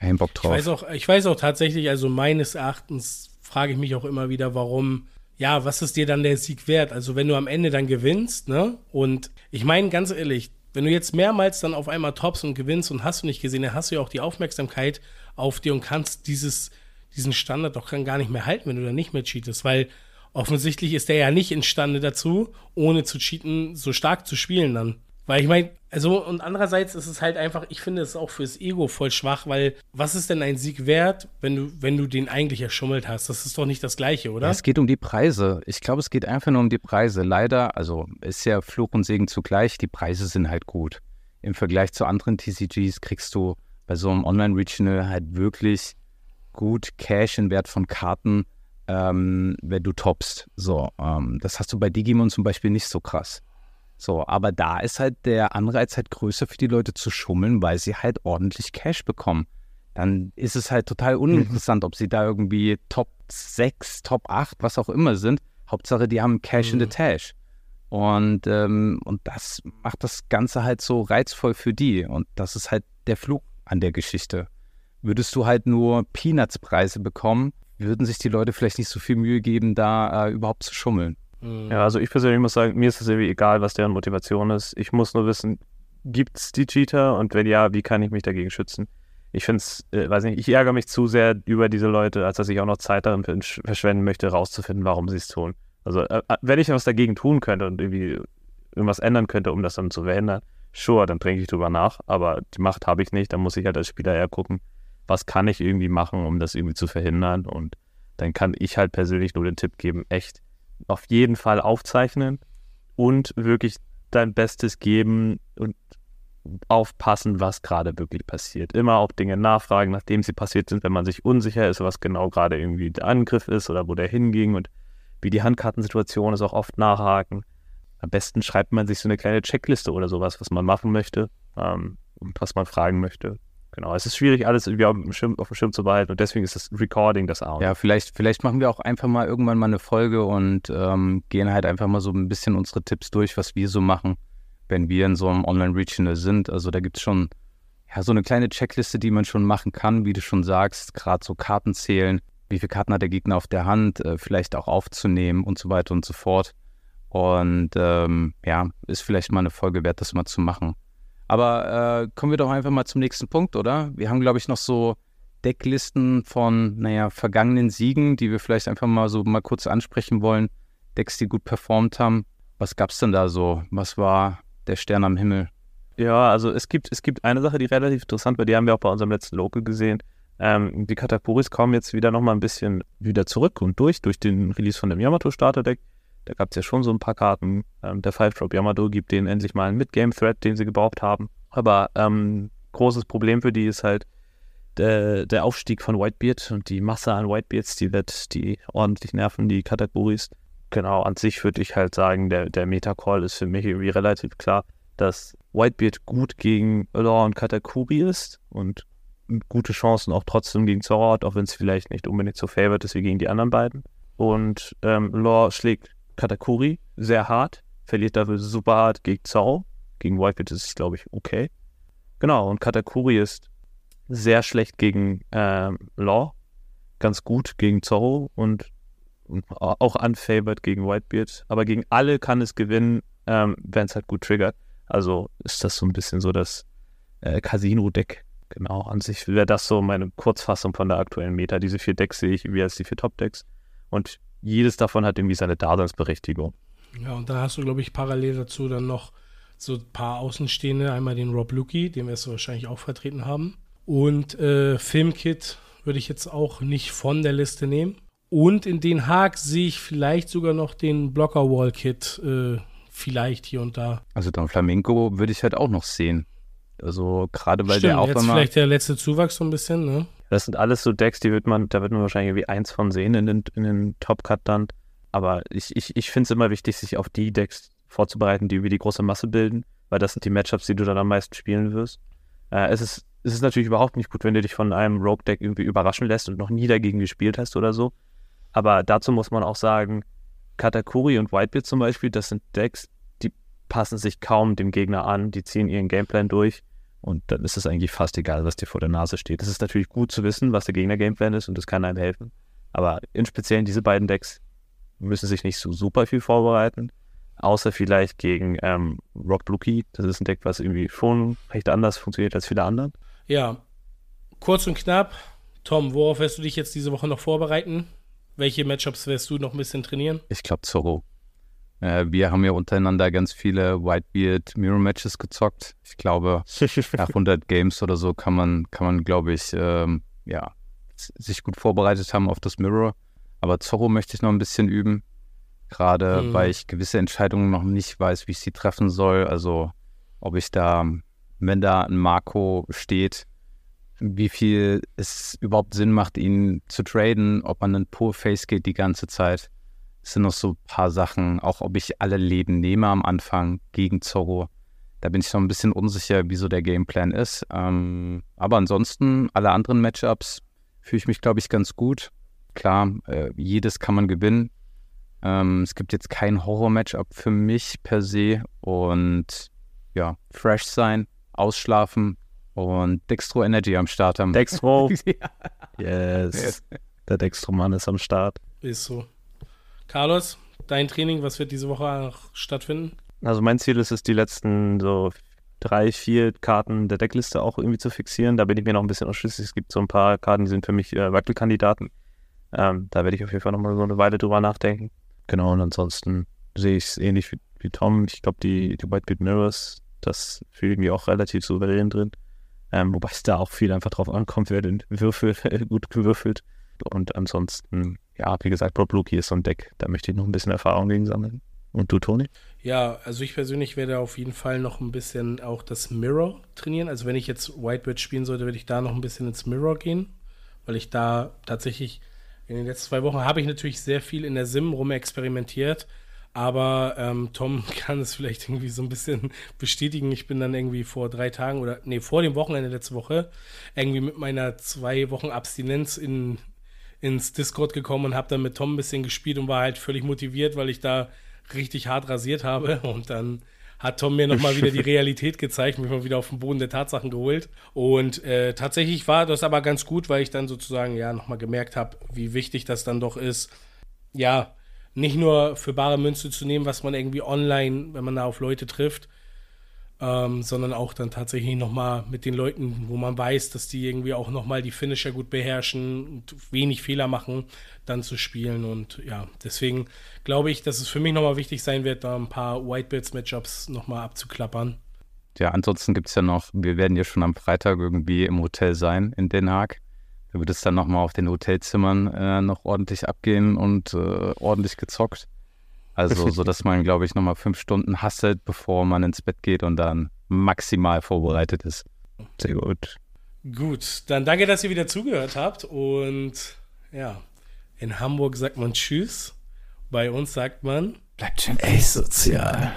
Speaker 3: kein Bock drauf.
Speaker 1: Ich weiß, auch, ich weiß auch tatsächlich, also meines Erachtens frage ich mich auch immer wieder, warum, ja, was ist dir dann der Sieg wert? Also wenn du am Ende dann gewinnst, ne? Und ich meine ganz ehrlich, wenn du jetzt mehrmals dann auf einmal tops und gewinnst und hast du nicht gesehen, dann hast du ja auch die Aufmerksamkeit auf dir und kannst dieses, diesen Standard doch gar nicht mehr halten, wenn du dann nicht mehr cheatest, weil offensichtlich ist der ja nicht imstande dazu, ohne zu cheaten, so stark zu spielen dann. Weil ich meine, also und andererseits ist es halt einfach, ich finde es auch fürs Ego voll schwach, weil was ist denn ein Sieg wert, wenn du, wenn du den eigentlich erschummelt hast? Das ist doch nicht das Gleiche, oder? Ja,
Speaker 3: es geht um die Preise. Ich glaube, es geht einfach nur um die Preise. Leider, also ist ja Fluch und Segen zugleich, die Preise sind halt gut. Im Vergleich zu anderen TCGs kriegst du bei so einem Online-Regional halt wirklich gut Cash in Wert von Karten, ähm, wenn du toppst. So, ähm, das hast du bei Digimon zum Beispiel nicht so krass. So, aber da ist halt der Anreiz halt größer für die Leute zu schummeln, weil sie halt ordentlich Cash bekommen. Dann ist es halt total mhm. uninteressant, ob sie da irgendwie Top 6, Top 8, was auch immer sind. Hauptsache, die haben Cash in the
Speaker 1: Mhm.
Speaker 3: Tash. Und, ähm, und das macht das Ganze halt so reizvoll für die. Und das ist halt der Flug an der Geschichte. Würdest du halt nur Peanuts-Preise bekommen, würden sich die Leute vielleicht nicht so viel Mühe geben, da äh, überhaupt zu schummeln.
Speaker 1: Mhm.
Speaker 4: Ja, also ich persönlich muss sagen, mir ist es irgendwie egal, was deren Motivation ist. Ich muss nur wissen, gibt es die Cheater und wenn ja, wie kann ich mich dagegen schützen? Ich finde es, äh, weiß nicht, ich ärgere mich zu sehr über diese Leute, als dass ich auch noch Zeit darin versch- verschwenden möchte, rauszufinden, warum sie es tun. Also, äh, äh, wenn ich was dagegen tun könnte und irgendwie irgendwas ändern könnte, um das dann zu verhindern, sure, dann denke ich drüber nach, aber die Macht habe ich nicht, dann muss ich halt als Spieler eher gucken, was kann ich irgendwie machen, um das irgendwie zu verhindern und dann kann ich halt persönlich nur den Tipp geben, echt auf jeden Fall aufzeichnen und wirklich dein Bestes geben und aufpassen, was gerade wirklich passiert. Immer auch Dinge nachfragen, nachdem sie passiert sind, wenn man sich unsicher ist, was genau gerade irgendwie der Angriff ist oder wo der hinging und wie die Handkartensituation ist, auch oft nachhaken. Am besten schreibt man sich so eine kleine Checkliste oder sowas, was man machen möchte ähm, und was man fragen möchte. Genau, es ist schwierig, alles irgendwie auf dem Schirm, auf dem Schirm zu behalten und deswegen ist das Recording das A. und
Speaker 3: Ja, vielleicht, vielleicht machen wir auch einfach mal irgendwann mal eine Folge und ähm, gehen halt einfach mal so ein bisschen unsere Tipps durch, was wir so machen, wenn wir in so einem Online-Regional sind. Also da gibt es schon ja, so eine kleine Checkliste, die man schon machen kann, wie du schon sagst, gerade so Karten zählen, wie viele Karten hat der Gegner auf der Hand, äh, vielleicht auch aufzunehmen und so weiter und so fort. Und ähm, ja, ist vielleicht mal eine Folge wert, das mal zu machen. Aber äh, kommen wir doch einfach mal zum nächsten Punkt, oder? Wir haben, glaube ich, noch so Decklisten von, naja, vergangenen Siegen, die wir vielleicht einfach mal so mal kurz ansprechen wollen. Decks, die gut performt haben. Was gab's denn da so? Was war der Stern am Himmel?
Speaker 4: Ja, also es gibt, es gibt eine Sache, die relativ interessant war, die haben wir auch bei unserem letzten Local gesehen. Ähm, die Katakuris kommen jetzt wieder nochmal ein bisschen wieder zurück und durch, durch den Release von dem Yamato-Starter-Deck. Da gab es ja schon so ein paar Karten. Ähm, der Five-Drop Yamato gibt denen endlich mal einen Mid-Game-Thread, den sie gebraucht haben. Aber ähm, großes Problem für die ist halt der, der Aufstieg von Whitebeard und die Masse an Whitebeards, die wird die ordentlich nerven, die Katakuris. Genau, an sich würde ich halt sagen, der, der Meta-Call ist für mich irgendwie relativ klar, dass Whitebeard gut gegen Law und Katakuri ist und gute Chancen auch trotzdem gegen Zora hat, auch wenn es vielleicht nicht unbedingt so favored ist wie gegen die anderen beiden. Und ähm, Law schlägt Katakuri sehr hart, verliert dafür super hart gegen Zoro. Gegen Whitebeard ist es, glaube ich, okay. Genau, und Katakuri ist sehr schlecht gegen ähm, Law, ganz gut gegen Zorro und, auch unfavored gegen Whitebeard. Aber gegen alle kann es gewinnen, ähm, wenn es halt gut triggert. Also ist das so ein bisschen so das äh, Casino-Deck. Genau, an sich wäre das so meine Kurzfassung von der aktuellen Meta. Diese vier Decks sehe ich irgendwie als die vier Top-Decks. Und jedes davon hat irgendwie seine Daseinsberechtigung.
Speaker 1: Ja, und da hast du, glaube ich, parallel dazu dann noch so ein paar Außenstehende. Einmal den Rob Lucky, den wirst du wahrscheinlich auch vertreten haben. Und äh, Filmkit würde ich jetzt auch nicht von der Liste nehmen. Und in Den Haag sehe ich vielleicht sogar noch den Blocker Wall Kit, äh, vielleicht hier und da.
Speaker 3: Also Don Flamenco würde ich halt auch noch sehen. Also gerade weil
Speaker 1: Stimmt,
Speaker 3: der auch
Speaker 1: jetzt
Speaker 3: immer.
Speaker 1: vielleicht der letzte Zuwachs so ein bisschen, ne?
Speaker 4: Das sind alles so Decks, die wird man, da wird man wahrscheinlich irgendwie eins von sehen in den, in den Top-Cut dann. Aber ich, ich, ich finde es immer wichtig, sich auf die Decks vorzubereiten, die irgendwie die große Masse bilden, weil das sind die Matchups, die du dann am meisten spielen wirst. Äh, es, ist, es ist natürlich überhaupt nicht gut, wenn du dich von einem Rogue-Deck irgendwie überraschen lässt und noch nie dagegen gespielt hast oder so. Aber dazu muss man auch sagen, Katakuri und Whitebeard zum Beispiel, das sind Decks, die passen sich kaum dem Gegner an, die ziehen ihren Gameplan durch und dann ist es eigentlich fast egal, was dir vor der Nase steht. Es ist natürlich gut zu wissen, was der Gegner-Gameplan ist und das kann einem helfen. Aber in speziell diese beiden Decks müssen sich nicht so super viel vorbereiten, außer vielleicht gegen ähm, Rock Lucky. Das ist ein Deck, was irgendwie schon recht anders funktioniert als viele anderen.
Speaker 1: Ja, kurz und knapp. Tom, worauf wirst du dich jetzt diese Woche noch vorbereiten? Welche Matchups wirst du noch ein bisschen trainieren?
Speaker 3: Ich glaube Zorro. Äh, wir haben ja untereinander ganz viele Whitebeard Mirror Matches gezockt. Ich glaube, [LAUGHS] nach 100 Games oder so kann man, kann man, glaube ich, ähm, ja, sich gut vorbereitet haben auf das Mirror. Aber Zorro möchte ich noch ein bisschen üben. Gerade
Speaker 1: Mhm.
Speaker 3: weil ich gewisse Entscheidungen noch nicht weiß, wie ich sie treffen soll. Also ob ich da, wenn da ein Marco steht, wie viel es überhaupt Sinn macht, ihn zu traden, ob man einen Poor Face geht die ganze Zeit. Es sind noch so ein paar Sachen, auch ob ich alle Leben nehme am Anfang gegen Zorro. Da bin ich noch ein bisschen unsicher, wieso der Gameplan ist. Ähm, aber ansonsten, alle anderen Matchups fühle ich mich, glaube ich, ganz gut. Klar, äh, jedes kann man gewinnen. Ähm, es gibt jetzt kein Horror-Matchup für mich per se und ja, fresh sein, ausschlafen und Dextro Energy am Start haben.
Speaker 4: Dextro. [LAUGHS] yes. [LAUGHS] Der Dextro-Mann ist am Start.
Speaker 1: Ist so. Carlos, dein Training, was wird diese Woche noch stattfinden?
Speaker 4: Also mein Ziel ist es, die letzten so drei, vier Karten der Deckliste auch irgendwie zu fixieren. Da bin ich mir noch ein bisschen unschlüssig. Es gibt so ein paar Karten, die sind für mich äh, Wackelkandidaten. Ähm, da werde ich auf jeden Fall nochmal so eine Weile drüber nachdenken. Genau, und ansonsten sehe ich es ähnlich wie, wie, Tom. Ich glaube, die, die Whitebeard Mirrors, das fühle ich mir auch relativ souverän drin. Ähm, wobei es da auch viel einfach drauf ankommt, wer den Würfel [LAUGHS] gut gewürfelt. Und ansonsten, ja, wie gesagt, Rob Luki ist so ein Deck. Da möchte ich noch ein bisschen Erfahrung gegen sammeln. Und du, Toni?
Speaker 1: Ja, also ich persönlich werde auf jeden Fall noch ein bisschen auch das Mirror trainieren. Also wenn ich jetzt Whitebird spielen sollte, werde ich da noch ein bisschen ins Mirror gehen, weil ich da tatsächlich in den letzten zwei Wochen habe ich natürlich sehr viel in der Sim rumexperimentiert. Aber ähm, Tom [LAUGHS] kann es vielleicht irgendwie so ein bisschen bestätigen. Ich bin dann irgendwie vor drei Tagen oder nee, vor dem Wochenende letzte Woche irgendwie mit meiner zwei Wochen Abstinenz in, ins Discord gekommen und habe dann mit Tom ein bisschen gespielt und war halt völlig motiviert, weil ich da richtig hart rasiert habe. Und dann hat Tom mir nochmal wieder die [LAUGHS] Realität gezeigt, mich mal wieder auf den Boden der Tatsachen geholt. Und äh, tatsächlich war das aber ganz gut, weil ich dann sozusagen ja nochmal gemerkt habe, wie wichtig das dann doch ist, ja, nicht nur für bare Münze zu nehmen, was man irgendwie online, wenn man da auf Leute trifft, ähm, sondern auch dann tatsächlich nochmal mit den Leuten, wo man weiß, dass die irgendwie auch nochmal die Finisher gut beherrschen und wenig Fehler machen, dann zu spielen. Und ja, deswegen glaube ich, dass es für mich nochmal wichtig sein wird, da ein paar Whitebirds-Matchups nochmal abzuklappern.
Speaker 3: Ja, ansonsten gibt es ja noch, wir werden ja schon am Freitag irgendwie im Hotel sein in Den Haag. Da wird es dann nochmal auf den Hotelzimmern äh, noch ordentlich abgehen und äh, ordentlich gezockt. Also, [LAUGHS] so dass man, glaube ich, nochmal fünf Stunden hasselt, bevor man ins Bett geht und dann maximal vorbereitet ist.
Speaker 4: Sehr gut.
Speaker 1: Gut, dann danke, dass ihr wieder zugehört habt. Und ja, in Hamburg sagt man Tschüss. Bei uns sagt man,
Speaker 3: bleibt schön asozial.